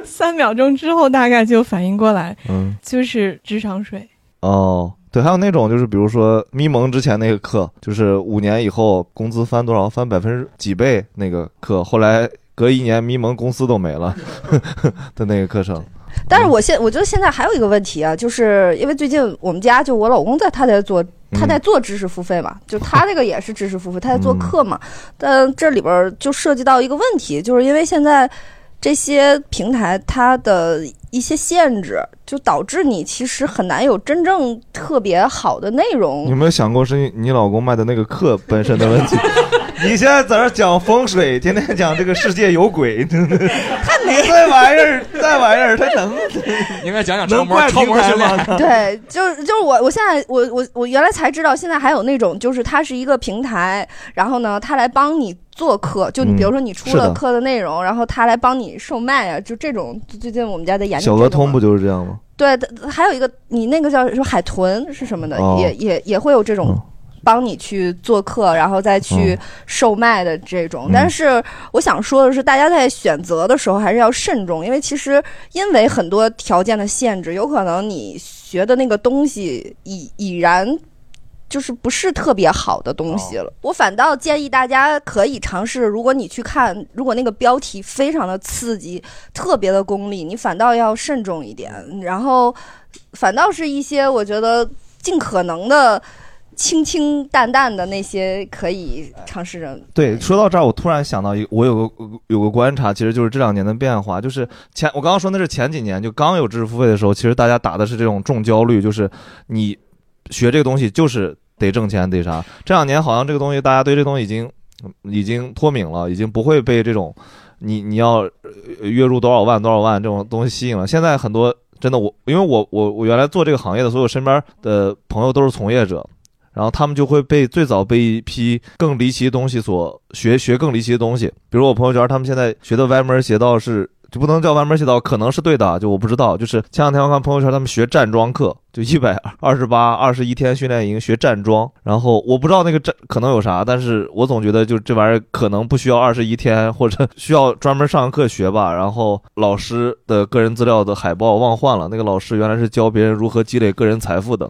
三秒钟之后大概就反应过来，嗯，就是智商税。哦，对，还有那种就是比如说咪蒙之前那个课，就是五年以后工资翻多少，翻百分之几倍那个课，后来隔一年咪蒙公司都没了 的那个课程。但是我现我觉得现在还有一个问题啊，就是因为最近我们家就我老公在他在做他在做知识付费嘛，就他这个也是知识付费，他在做课嘛。但这里边儿就涉及到一个问题，就是因为现在这些平台它的一些限制，就导致你其实很难有真正特别好的内容你有没有想过是你你老公卖的那个课本身的问题？你现在在这儿讲风水，天天讲这个世界有鬼，他 没 这玩意儿，这玩意儿他能 应该讲讲能怪超模平台训练吗？对，就是就是我我现在我我我原来才知道，现在还有那种就是它是一个平台，然后呢，它来帮你做课，就你比如说你出了课的内容，然后它来帮你售卖啊，就这种。最近我们家在研究小鹅通不就是这样吗？对，还有一个你那个叫什么海豚是什么的，哦也也也会有这种帮你去做客，然后再去嗯售卖的这种。嗯但是我想说的是，大家在选择的时候还是要慎重，因为其实因为很多条件的限制，有可能你学的那个东西已已然。就是不是特别好的东西了，我反倒建议大家可以尝试。如果你去看，如果那个标题非常的刺激，特别的功利，你反倒要慎重一点。然后，反倒是一些我觉得尽可能的清清淡淡的那些可以尝试着。对，说到这儿，我突然想到一个，我有个有个观察，其实就是这两年的变化，就是前我刚刚说那是前几年，就刚有知识付费的时候，其实大家打的是这种重焦虑，就是你学这个东西就是得挣钱得啥。这两年好像这个东西大家对这东西已经已经脱敏了，已经不会被这种你你要呃月入多少万多少万这种东西吸引了。现在很多真的我，因为我我我原来做这个行业的，所有身边的朋友都是从业者。然后他们就会被最早被一批更离奇的东西所学学更离奇的东西，比如我朋友圈，他们现在学的歪门邪道是就不能叫歪门邪道，可能是对的，就我不知道。就是前两天我看朋友圈，他们学站桩课，就一百二十八二十一天训练营学站桩，然后我不知道那个站可能有啥，但是我总觉得就这玩意儿可能不需要二十一天，或者需要专门上课学吧。然后老师的个人资料的海报忘换了，那个老师原来是教别人如何积累个人财富的。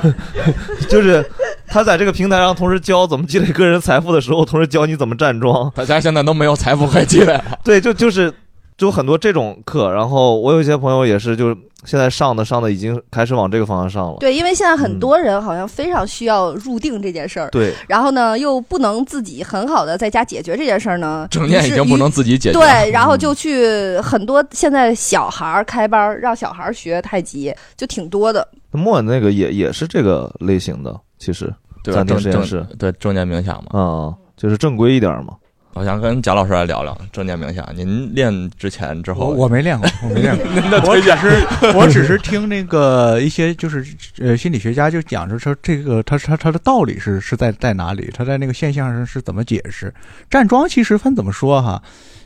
就是他在这个平台上同时教怎么积累个人财富的时候，同时教你怎么站桩。大家现在都没有财富可以积累了。对，就就是就很多这种课。然后我有一些朋友也是，就是现在上的上的已经开始往这个方向上了。对，因为现在很多人好像非常需要入定这件事儿，对然后呢又不能自己很好的在家解决这件事儿呢，正念已经不能自己解决对，然后就去很多现在小孩儿开班儿让小孩儿学太极，就挺多的。莫文那个也也是这个类型的，其实对吧暂停正正实验室，对正念冥想嘛，啊、就是正规一点嘛。我想跟贾老师来聊聊正念冥想。您练之前之后，我我没练过，我没练过您的。我只推荐是我只是听那个一些就是呃心理学家就讲着说这个他他他的道理是是在在哪里，他在那个现象上是怎么解释。站桩其实分怎么说哈？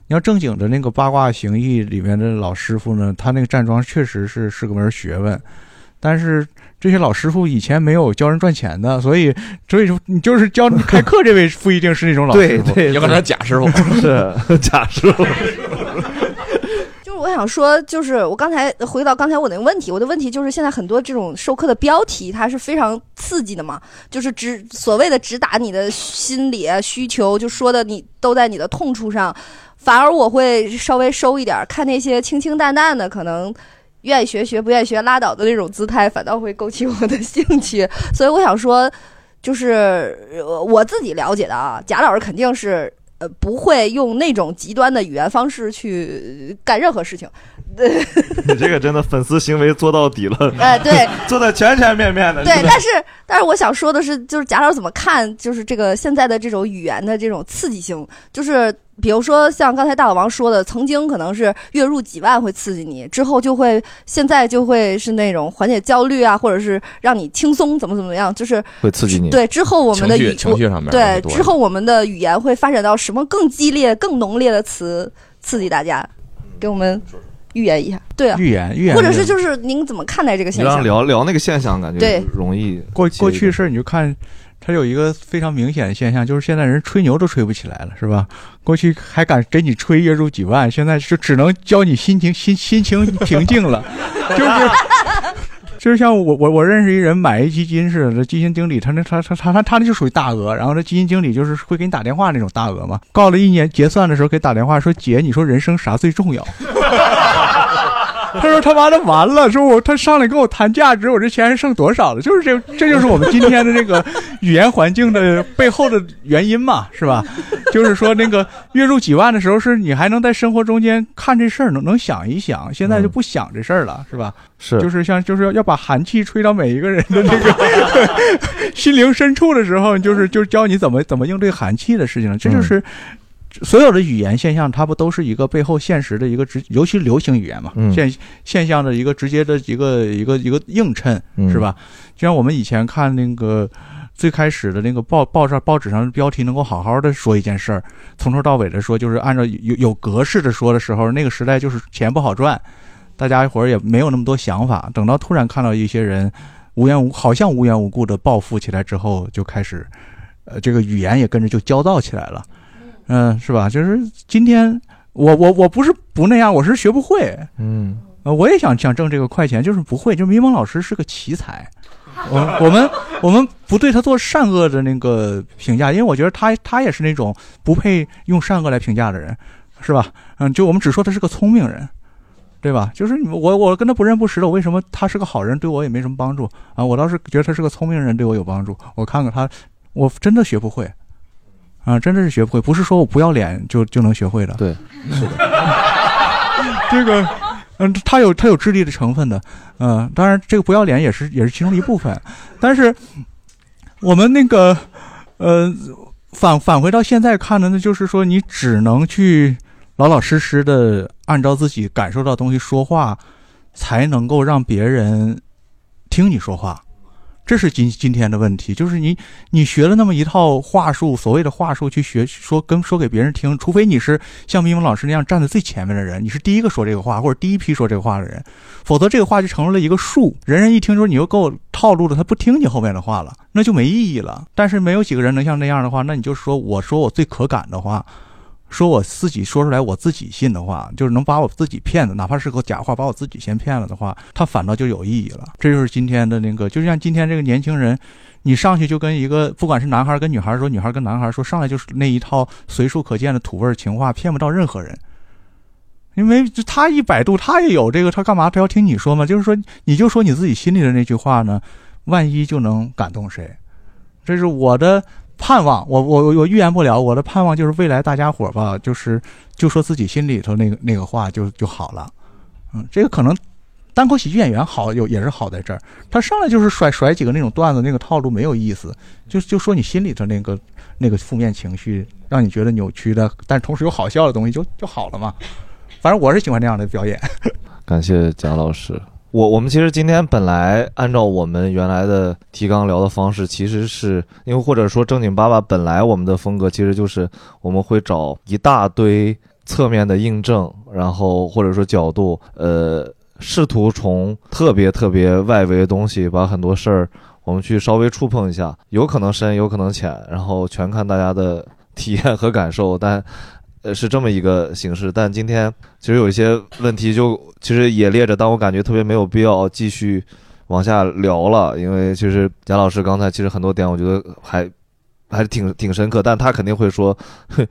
你要正经的那个八卦形意里面的老师傅呢，他那个站桩确实是是个门学问，但是这些老师傅以前没有教人赚钱的，所以所以说你就是教你开课这位不一定是那种老师傅，对对有可能是假师傅，是假师傅。就是我想说，就是我刚才回到刚才我那个问题，我的问题就是现在很多这种授课的标题，它是非常刺激的嘛，就是只所谓的直达你的心理啊需求，就说的你都在你的痛处上，反而我会稍微收一点儿，看那些清清淡淡的，可能。愿意学学，不愿意学拉倒的那种姿态，反倒会勾起我的兴趣。所以我想说，就是呃我自己了解的啊，贾老师肯定是呃不会用那种极端的语言方式去干任何事情。你这个真的粉丝行为做到底了。哎对做的全全面面的。对，但是但是我想说的是，就是贾老师怎么看，就是这个现在的这种语言的这种刺激性，就是比如说像刚才大老王说的，曾经可能是月入几万会刺激你，之后就会现在就会是那种缓解焦虑啊，或者是让你轻松怎么怎么样，就是会刺激你。对，之后我们的情绪语情绪上面对之后我们的语言会发展到什么更激烈、更浓烈的词刺激大家，给我们预言一下。对啊，预言预言或者是就是您怎么看待这个现象？聊聊那个现象，感觉对。容易过过去的事儿，你就看，它有一个非常明显的现象，就是现在人吹牛都吹不起来了，是吧？过去还敢给你吹月入几万，现在就只能教你心情心心情平静了，就是 就是像我我我认识一人买一基金似的，这基金经理他那他他他他他那就属于大额，然后这基金经理就是会给你打电话那种大额嘛，告了一年结算的时候给打电话说姐，你说人生啥最重要？他说他妈的完了，说我他上来跟我谈价值，我这钱还剩多少了？就是这这就是我们今天的这个语言环境的背后的原因嘛，是吧？就是说那个月入几万的时候，是你还能在生活中间看这事儿，能能想一想，现在就不想这事儿了，是吧？是就是像就是要要把寒气吹到每一个人的那个 心灵深处的时候，就是就是教你怎么怎么应对寒气的事情了，这就是。所有的语言现象，它不都是一个背后现实的一个直，尤其流行语言嘛，嗯现现象的一个直接的一个一个一个映衬，嗯是吧？就像我们以前看那个最开始的那个报报上报纸上的标题，能够好好的说一件事儿，从头到尾的说，就是按照有有格式的说的时候，那个时代就是钱不好赚，大家伙儿也没有那么多想法。等到突然看到一些人无缘无好像无缘无故的暴富起来之后，就开始，呃，这个语言也跟着就焦躁起来了。嗯，是吧？就是今天我我我不是不那样，我是学不会。嗯，呃，我也想想挣这个快钱，就是不会。就迷蒙老师是个奇才，我我们我们不对他做善恶的那个评价，因为我觉得他他也是那种不配用善恶来评价的人，是吧？嗯，就我们只说他是个聪明人。对吧？就是你我我跟他不认不识的，我为什么他是个好人对我也没什么帮助啊？我倒是觉得他是个聪明人对我有帮助。我看看他，我真的学不会。啊，真的是学不会，不是说我不要脸就就能学会的。对，是的。这个，嗯，他有他有智力的成分的，嗯、当然这个不要脸也是也是其中的一部分，但是我们那个，呃，返返回到现在看的，那就是说你只能去老老实实的按照自己感受到的东西说话，才能够让别人听你说话。这是今今天的问题，就是你你学了那么一套话术，所谓的话术去学说跟说给别人听，除非你是像咪蒙老师那样站在最前面的人，你是第一个说这个话或者第一批说这个话的人，否则这个话就成为了一个术，人人一听说你又给我套路了，他不听你后面的话了，那就没意义了。但是没有几个人能像那样的话，那你就说我说我最可感的话。说我自己说出来我自己信的话，就是能把我自己骗的，哪怕是个假话，把我自己先骗了的话，他反倒就有意义了。这就是今天的那个，就像今天这个年轻人，你上去就跟一个不管是男孩跟女孩说，女孩跟男孩说，上来就是那一套随处可见的土味情话，骗不到任何人。因为就他一百度，他也有这个，他干嘛他要听你说嘛？就是说，你就说你自己心里的那句话呢，万一就能感动谁。这是我的盼望，我我我预言不了，我的盼望就是未来大家伙儿吧，就是就说自己心里头那个那个话就就好了。嗯，这个可能单口喜剧演员好有也是好在这儿，他上来就是甩甩几个那种段子，那个套路没有意思，就就说你心里头那个那个负面情绪，让你觉得扭曲的，但同时有好笑的东西就就好了嘛。反正我是喜欢这样的表演。感谢贾老师。我我们其实今天本来按照我们原来的提纲聊的方式，其实是因为或者说正经八百本来我们的风格其实就是我们会找一大堆侧面的印证，然后或者说角度，呃，试图从特别特别外围的东西把很多事儿我们去稍微触碰一下，有可能深，有可能浅，然后全看大家的 体验和感受，但。呃，是这么一个形式，但今天其实有一些问题就其实也列着，但我感觉特别没有必要继续往下聊了，因为其实贾老师刚才其实很多点我觉得还还是挺挺深刻，但他肯定会说，哼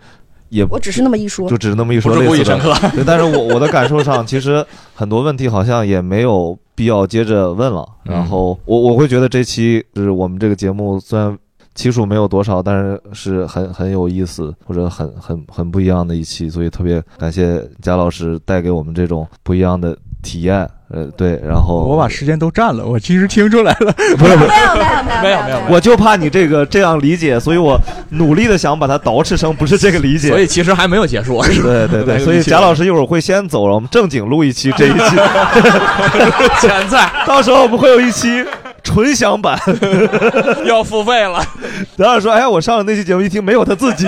也我只是那么一说就只是那么一说，不是故意类似的深刻。对，但是我我的感受上，其实很多问题好像也没有必要接着问了。嗯。然后我我会觉得这期就是我们这个节目虽然期数没有多少，但是是很很有意思或者很很很不一样的一期，所以特别感谢贾老师带给我们这种不一样的体验。呃，对，然后我把时间都占了，我其实听出来了。不 是没有没有没有没有没有，我就怕你这个这样理解，所以我努力的想把它捯饬成不是这个理解。所以其实还没有结束。对对对，所以贾老师一会儿会先走了，我们正经录一期这一期 现在，到时候我们会有一期纯享版，要付费了。然后说，哎，我上了那期节目一听没有他自己，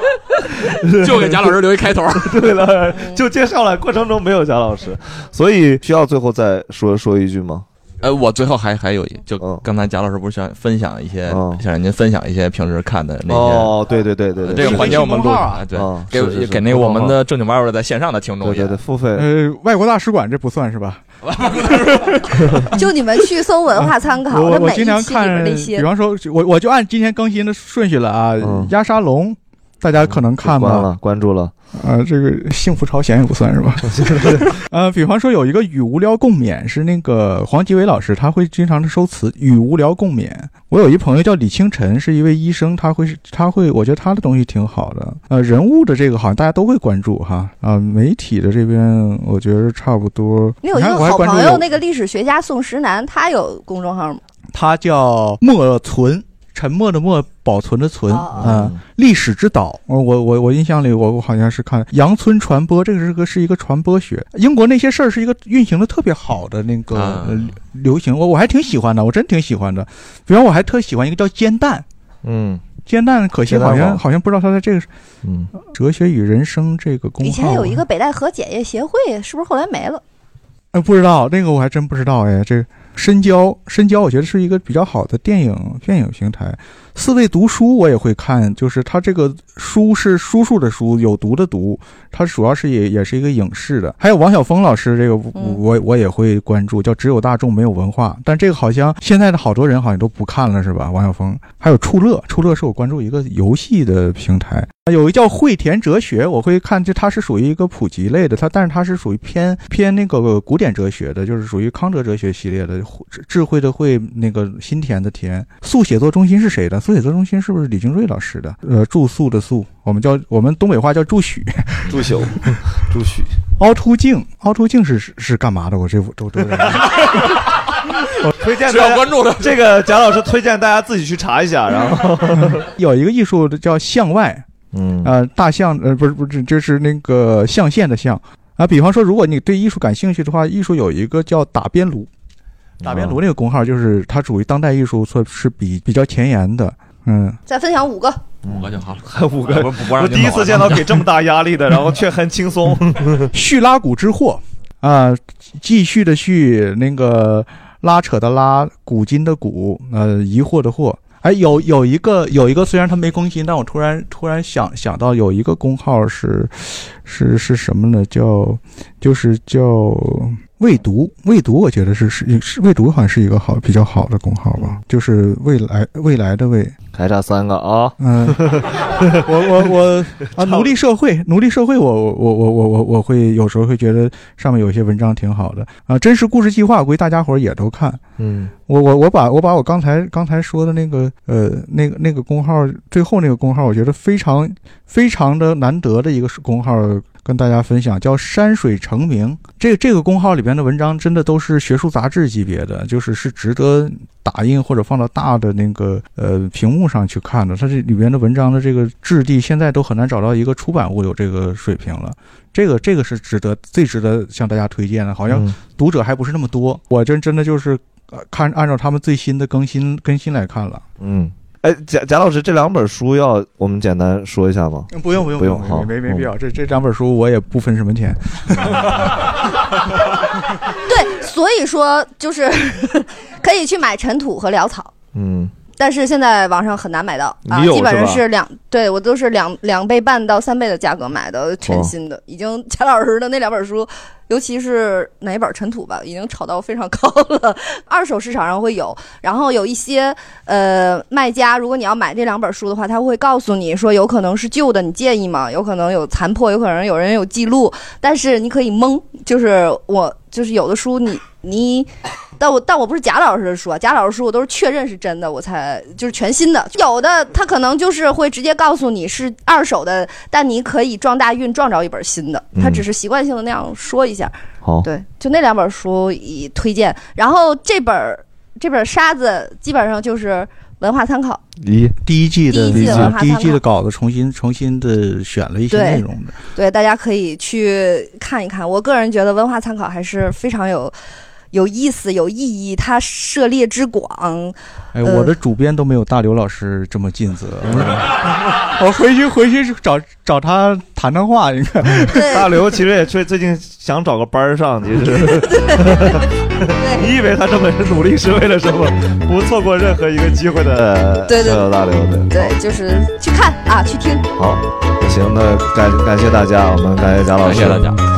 就给贾老师留一开头。对了，就介绍了，过程中没有贾老师，所以需要最后再说说一句吗？呃，我最后还还有一，就刚才贾老师不是想分享一些，想让您分享一些平时看的那些。哦，对对对对对，这个环节我们录啊，对哦，给是是是给那个我们的正经八百在线上的听众也，对对对，付费。呃，外国大使馆这不算是吧？就你们去搜文化参考，我我经常看那，些比，方说，我我就按今天更新的顺序了啊。鸭沙龙，大家可能看吧关了，，关注了。呃，这个幸福朝鲜也不算是吧？呃，比方说有一个与无聊共勉，是那个黄吉伟老师，他会经常的收词，与无聊共勉。我有一朋友叫李清晨，是一位医生，他会是他会，我觉得他的东西挺好的。呃，人物的这个好像大家都会关注哈。啊、媒体的这边我觉得差不多。你有一个好朋友，那个历史学家宋石南，他有公众号吗？他叫莫存，沉默的默，保存的存啊、哦历史之岛。我我我我印象里，我我好像是看杨村传播，这个是个是一个传播学。英国那些事儿是一个运行的特别好的那个、流行，我我还挺喜欢的，我真挺喜欢的。比方我还特喜欢一个叫煎蛋，嗯，煎蛋可惜好像好像不知道他在这个嗯哲学与人生这个公号以前有一个北戴河检验协会，是不是后来没了？呃，不知道那个我还真不知道哎。这深交，深交，我觉得是一个比较好的电影电影平台。四位读书我也会看，就是它这个书是叔叔的书，有毒的毒，它主要是也也是一个影视的。还有王晓峰老师这个我我我也会关注，叫只有大众没有文化，但这个好像现在的好多人好像都不看了是吧？王晓峰，还有触乐，触乐是我关注一个游戏的平台。有一个叫汇田哲学，我会看，就它是属于一个普及类的，它但是它是属于偏 偏那个古典哲学的，就是属于康哲哲学系列的，智智慧的慧，那个心田的田。速写作中心是谁的？速写作中心是不是李金瑞老师的？呃，住宿的宿，我们叫我们东北话叫住许，住宿，住许。凹凸镜，凹凸镜是是是干嘛的？我这都都。我推荐的 这个贾老师推荐大家自己去查一下，然后有一个艺术叫向外，嗯呃，大象呃不是不是，就是那个象限的象啊。比方说，如果你对艺术感兴趣的话，艺术有一个叫打边炉，打边炉那个工号就是它属于当代艺术，算是比比较前沿的，嗯。再分享五个，五个就好了，还 五个，我第一次见到给这么大压力的，然后却很轻松。叙拉古之祸啊，继续的续，那个拉扯的拉，古今的古，呃，疑惑的惑。哎，有有一个有一个，虽然它没更新，但我突然突然想想到有一个工号是是是什么呢？叫就是叫未读，未读，我觉得是是是未读，好像是一个好比较好的工号吧，就是未来未来的未。还差三个啊，嗯，我我我啊，奴隶社会，奴隶社会我，我我我我我我会有时候会觉得上面有些文章挺好的啊。真实故事计划，估计大家伙儿也都看。嗯，我我我把我把我刚才刚才说的那个呃那个那个工号最后那个工号，我觉得非常非常的难得的一个工号，跟大家分享，叫山水成名。这个这个公号里边的文章真的都是学术杂志级别的，就是是值得打印或者放到大的那个呃屏幕上去看的。它这里边的文章的这个质地，现在都很难找到一个出版物有这个水平了。这个这个是值得最值得向大家推荐的，好像嗯读者还不是那么多。我真真的就是呃看按照他们最新的更新更新来看了。嗯，哎，贾贾老师，这两本书要我们简单说一下吗？不用不用不用，没没没必要。这这两本书我也不分什么钱。对，所以说就是 可以去买尘土和潦草，嗯，但是现在网上很难买到啊，基本上是两，对我都是两两倍半到三倍的价格买的全新的，已经钱老师的那两本书，尤其是哪一本尘土吧，已经炒到非常高了，二手市场上会有，然后有一些呃卖家，如果你要买这两本书的话，他会告诉你说有可能是旧的，你介意吗？有可能有残破，有可能有人有记录，但是你可以蒙，就是我就是有的书你你。但我但我不是贾老师的书啊，贾老师书我都是确认是真的，我才就是全新的。有的他可能就是会直接告诉你是二手的，但你可以撞大运撞着一本新的，他只是习惯性的那样说一下。好，对，就那两本书以推荐。然后这本这本沙子基本上就是文化参考，一第一季的第一季的稿子重新 重新的选了一些内容的。对，大家可以去看一看。我个人觉得文化参考还是非常有有意思、有意义，它涉猎之广。哎，呃我的主编都没有大刘老师这么尽责。我回去回去找找他谈谈话，应该。大刘其实也最最近想找个班儿上，其实 你以为他这么努力是为了什么？不错过任何一个机会的对对大刘的。对，就是去看啊，去听。好，行，那感感谢大家，我们感谢贾老师，感谢大家。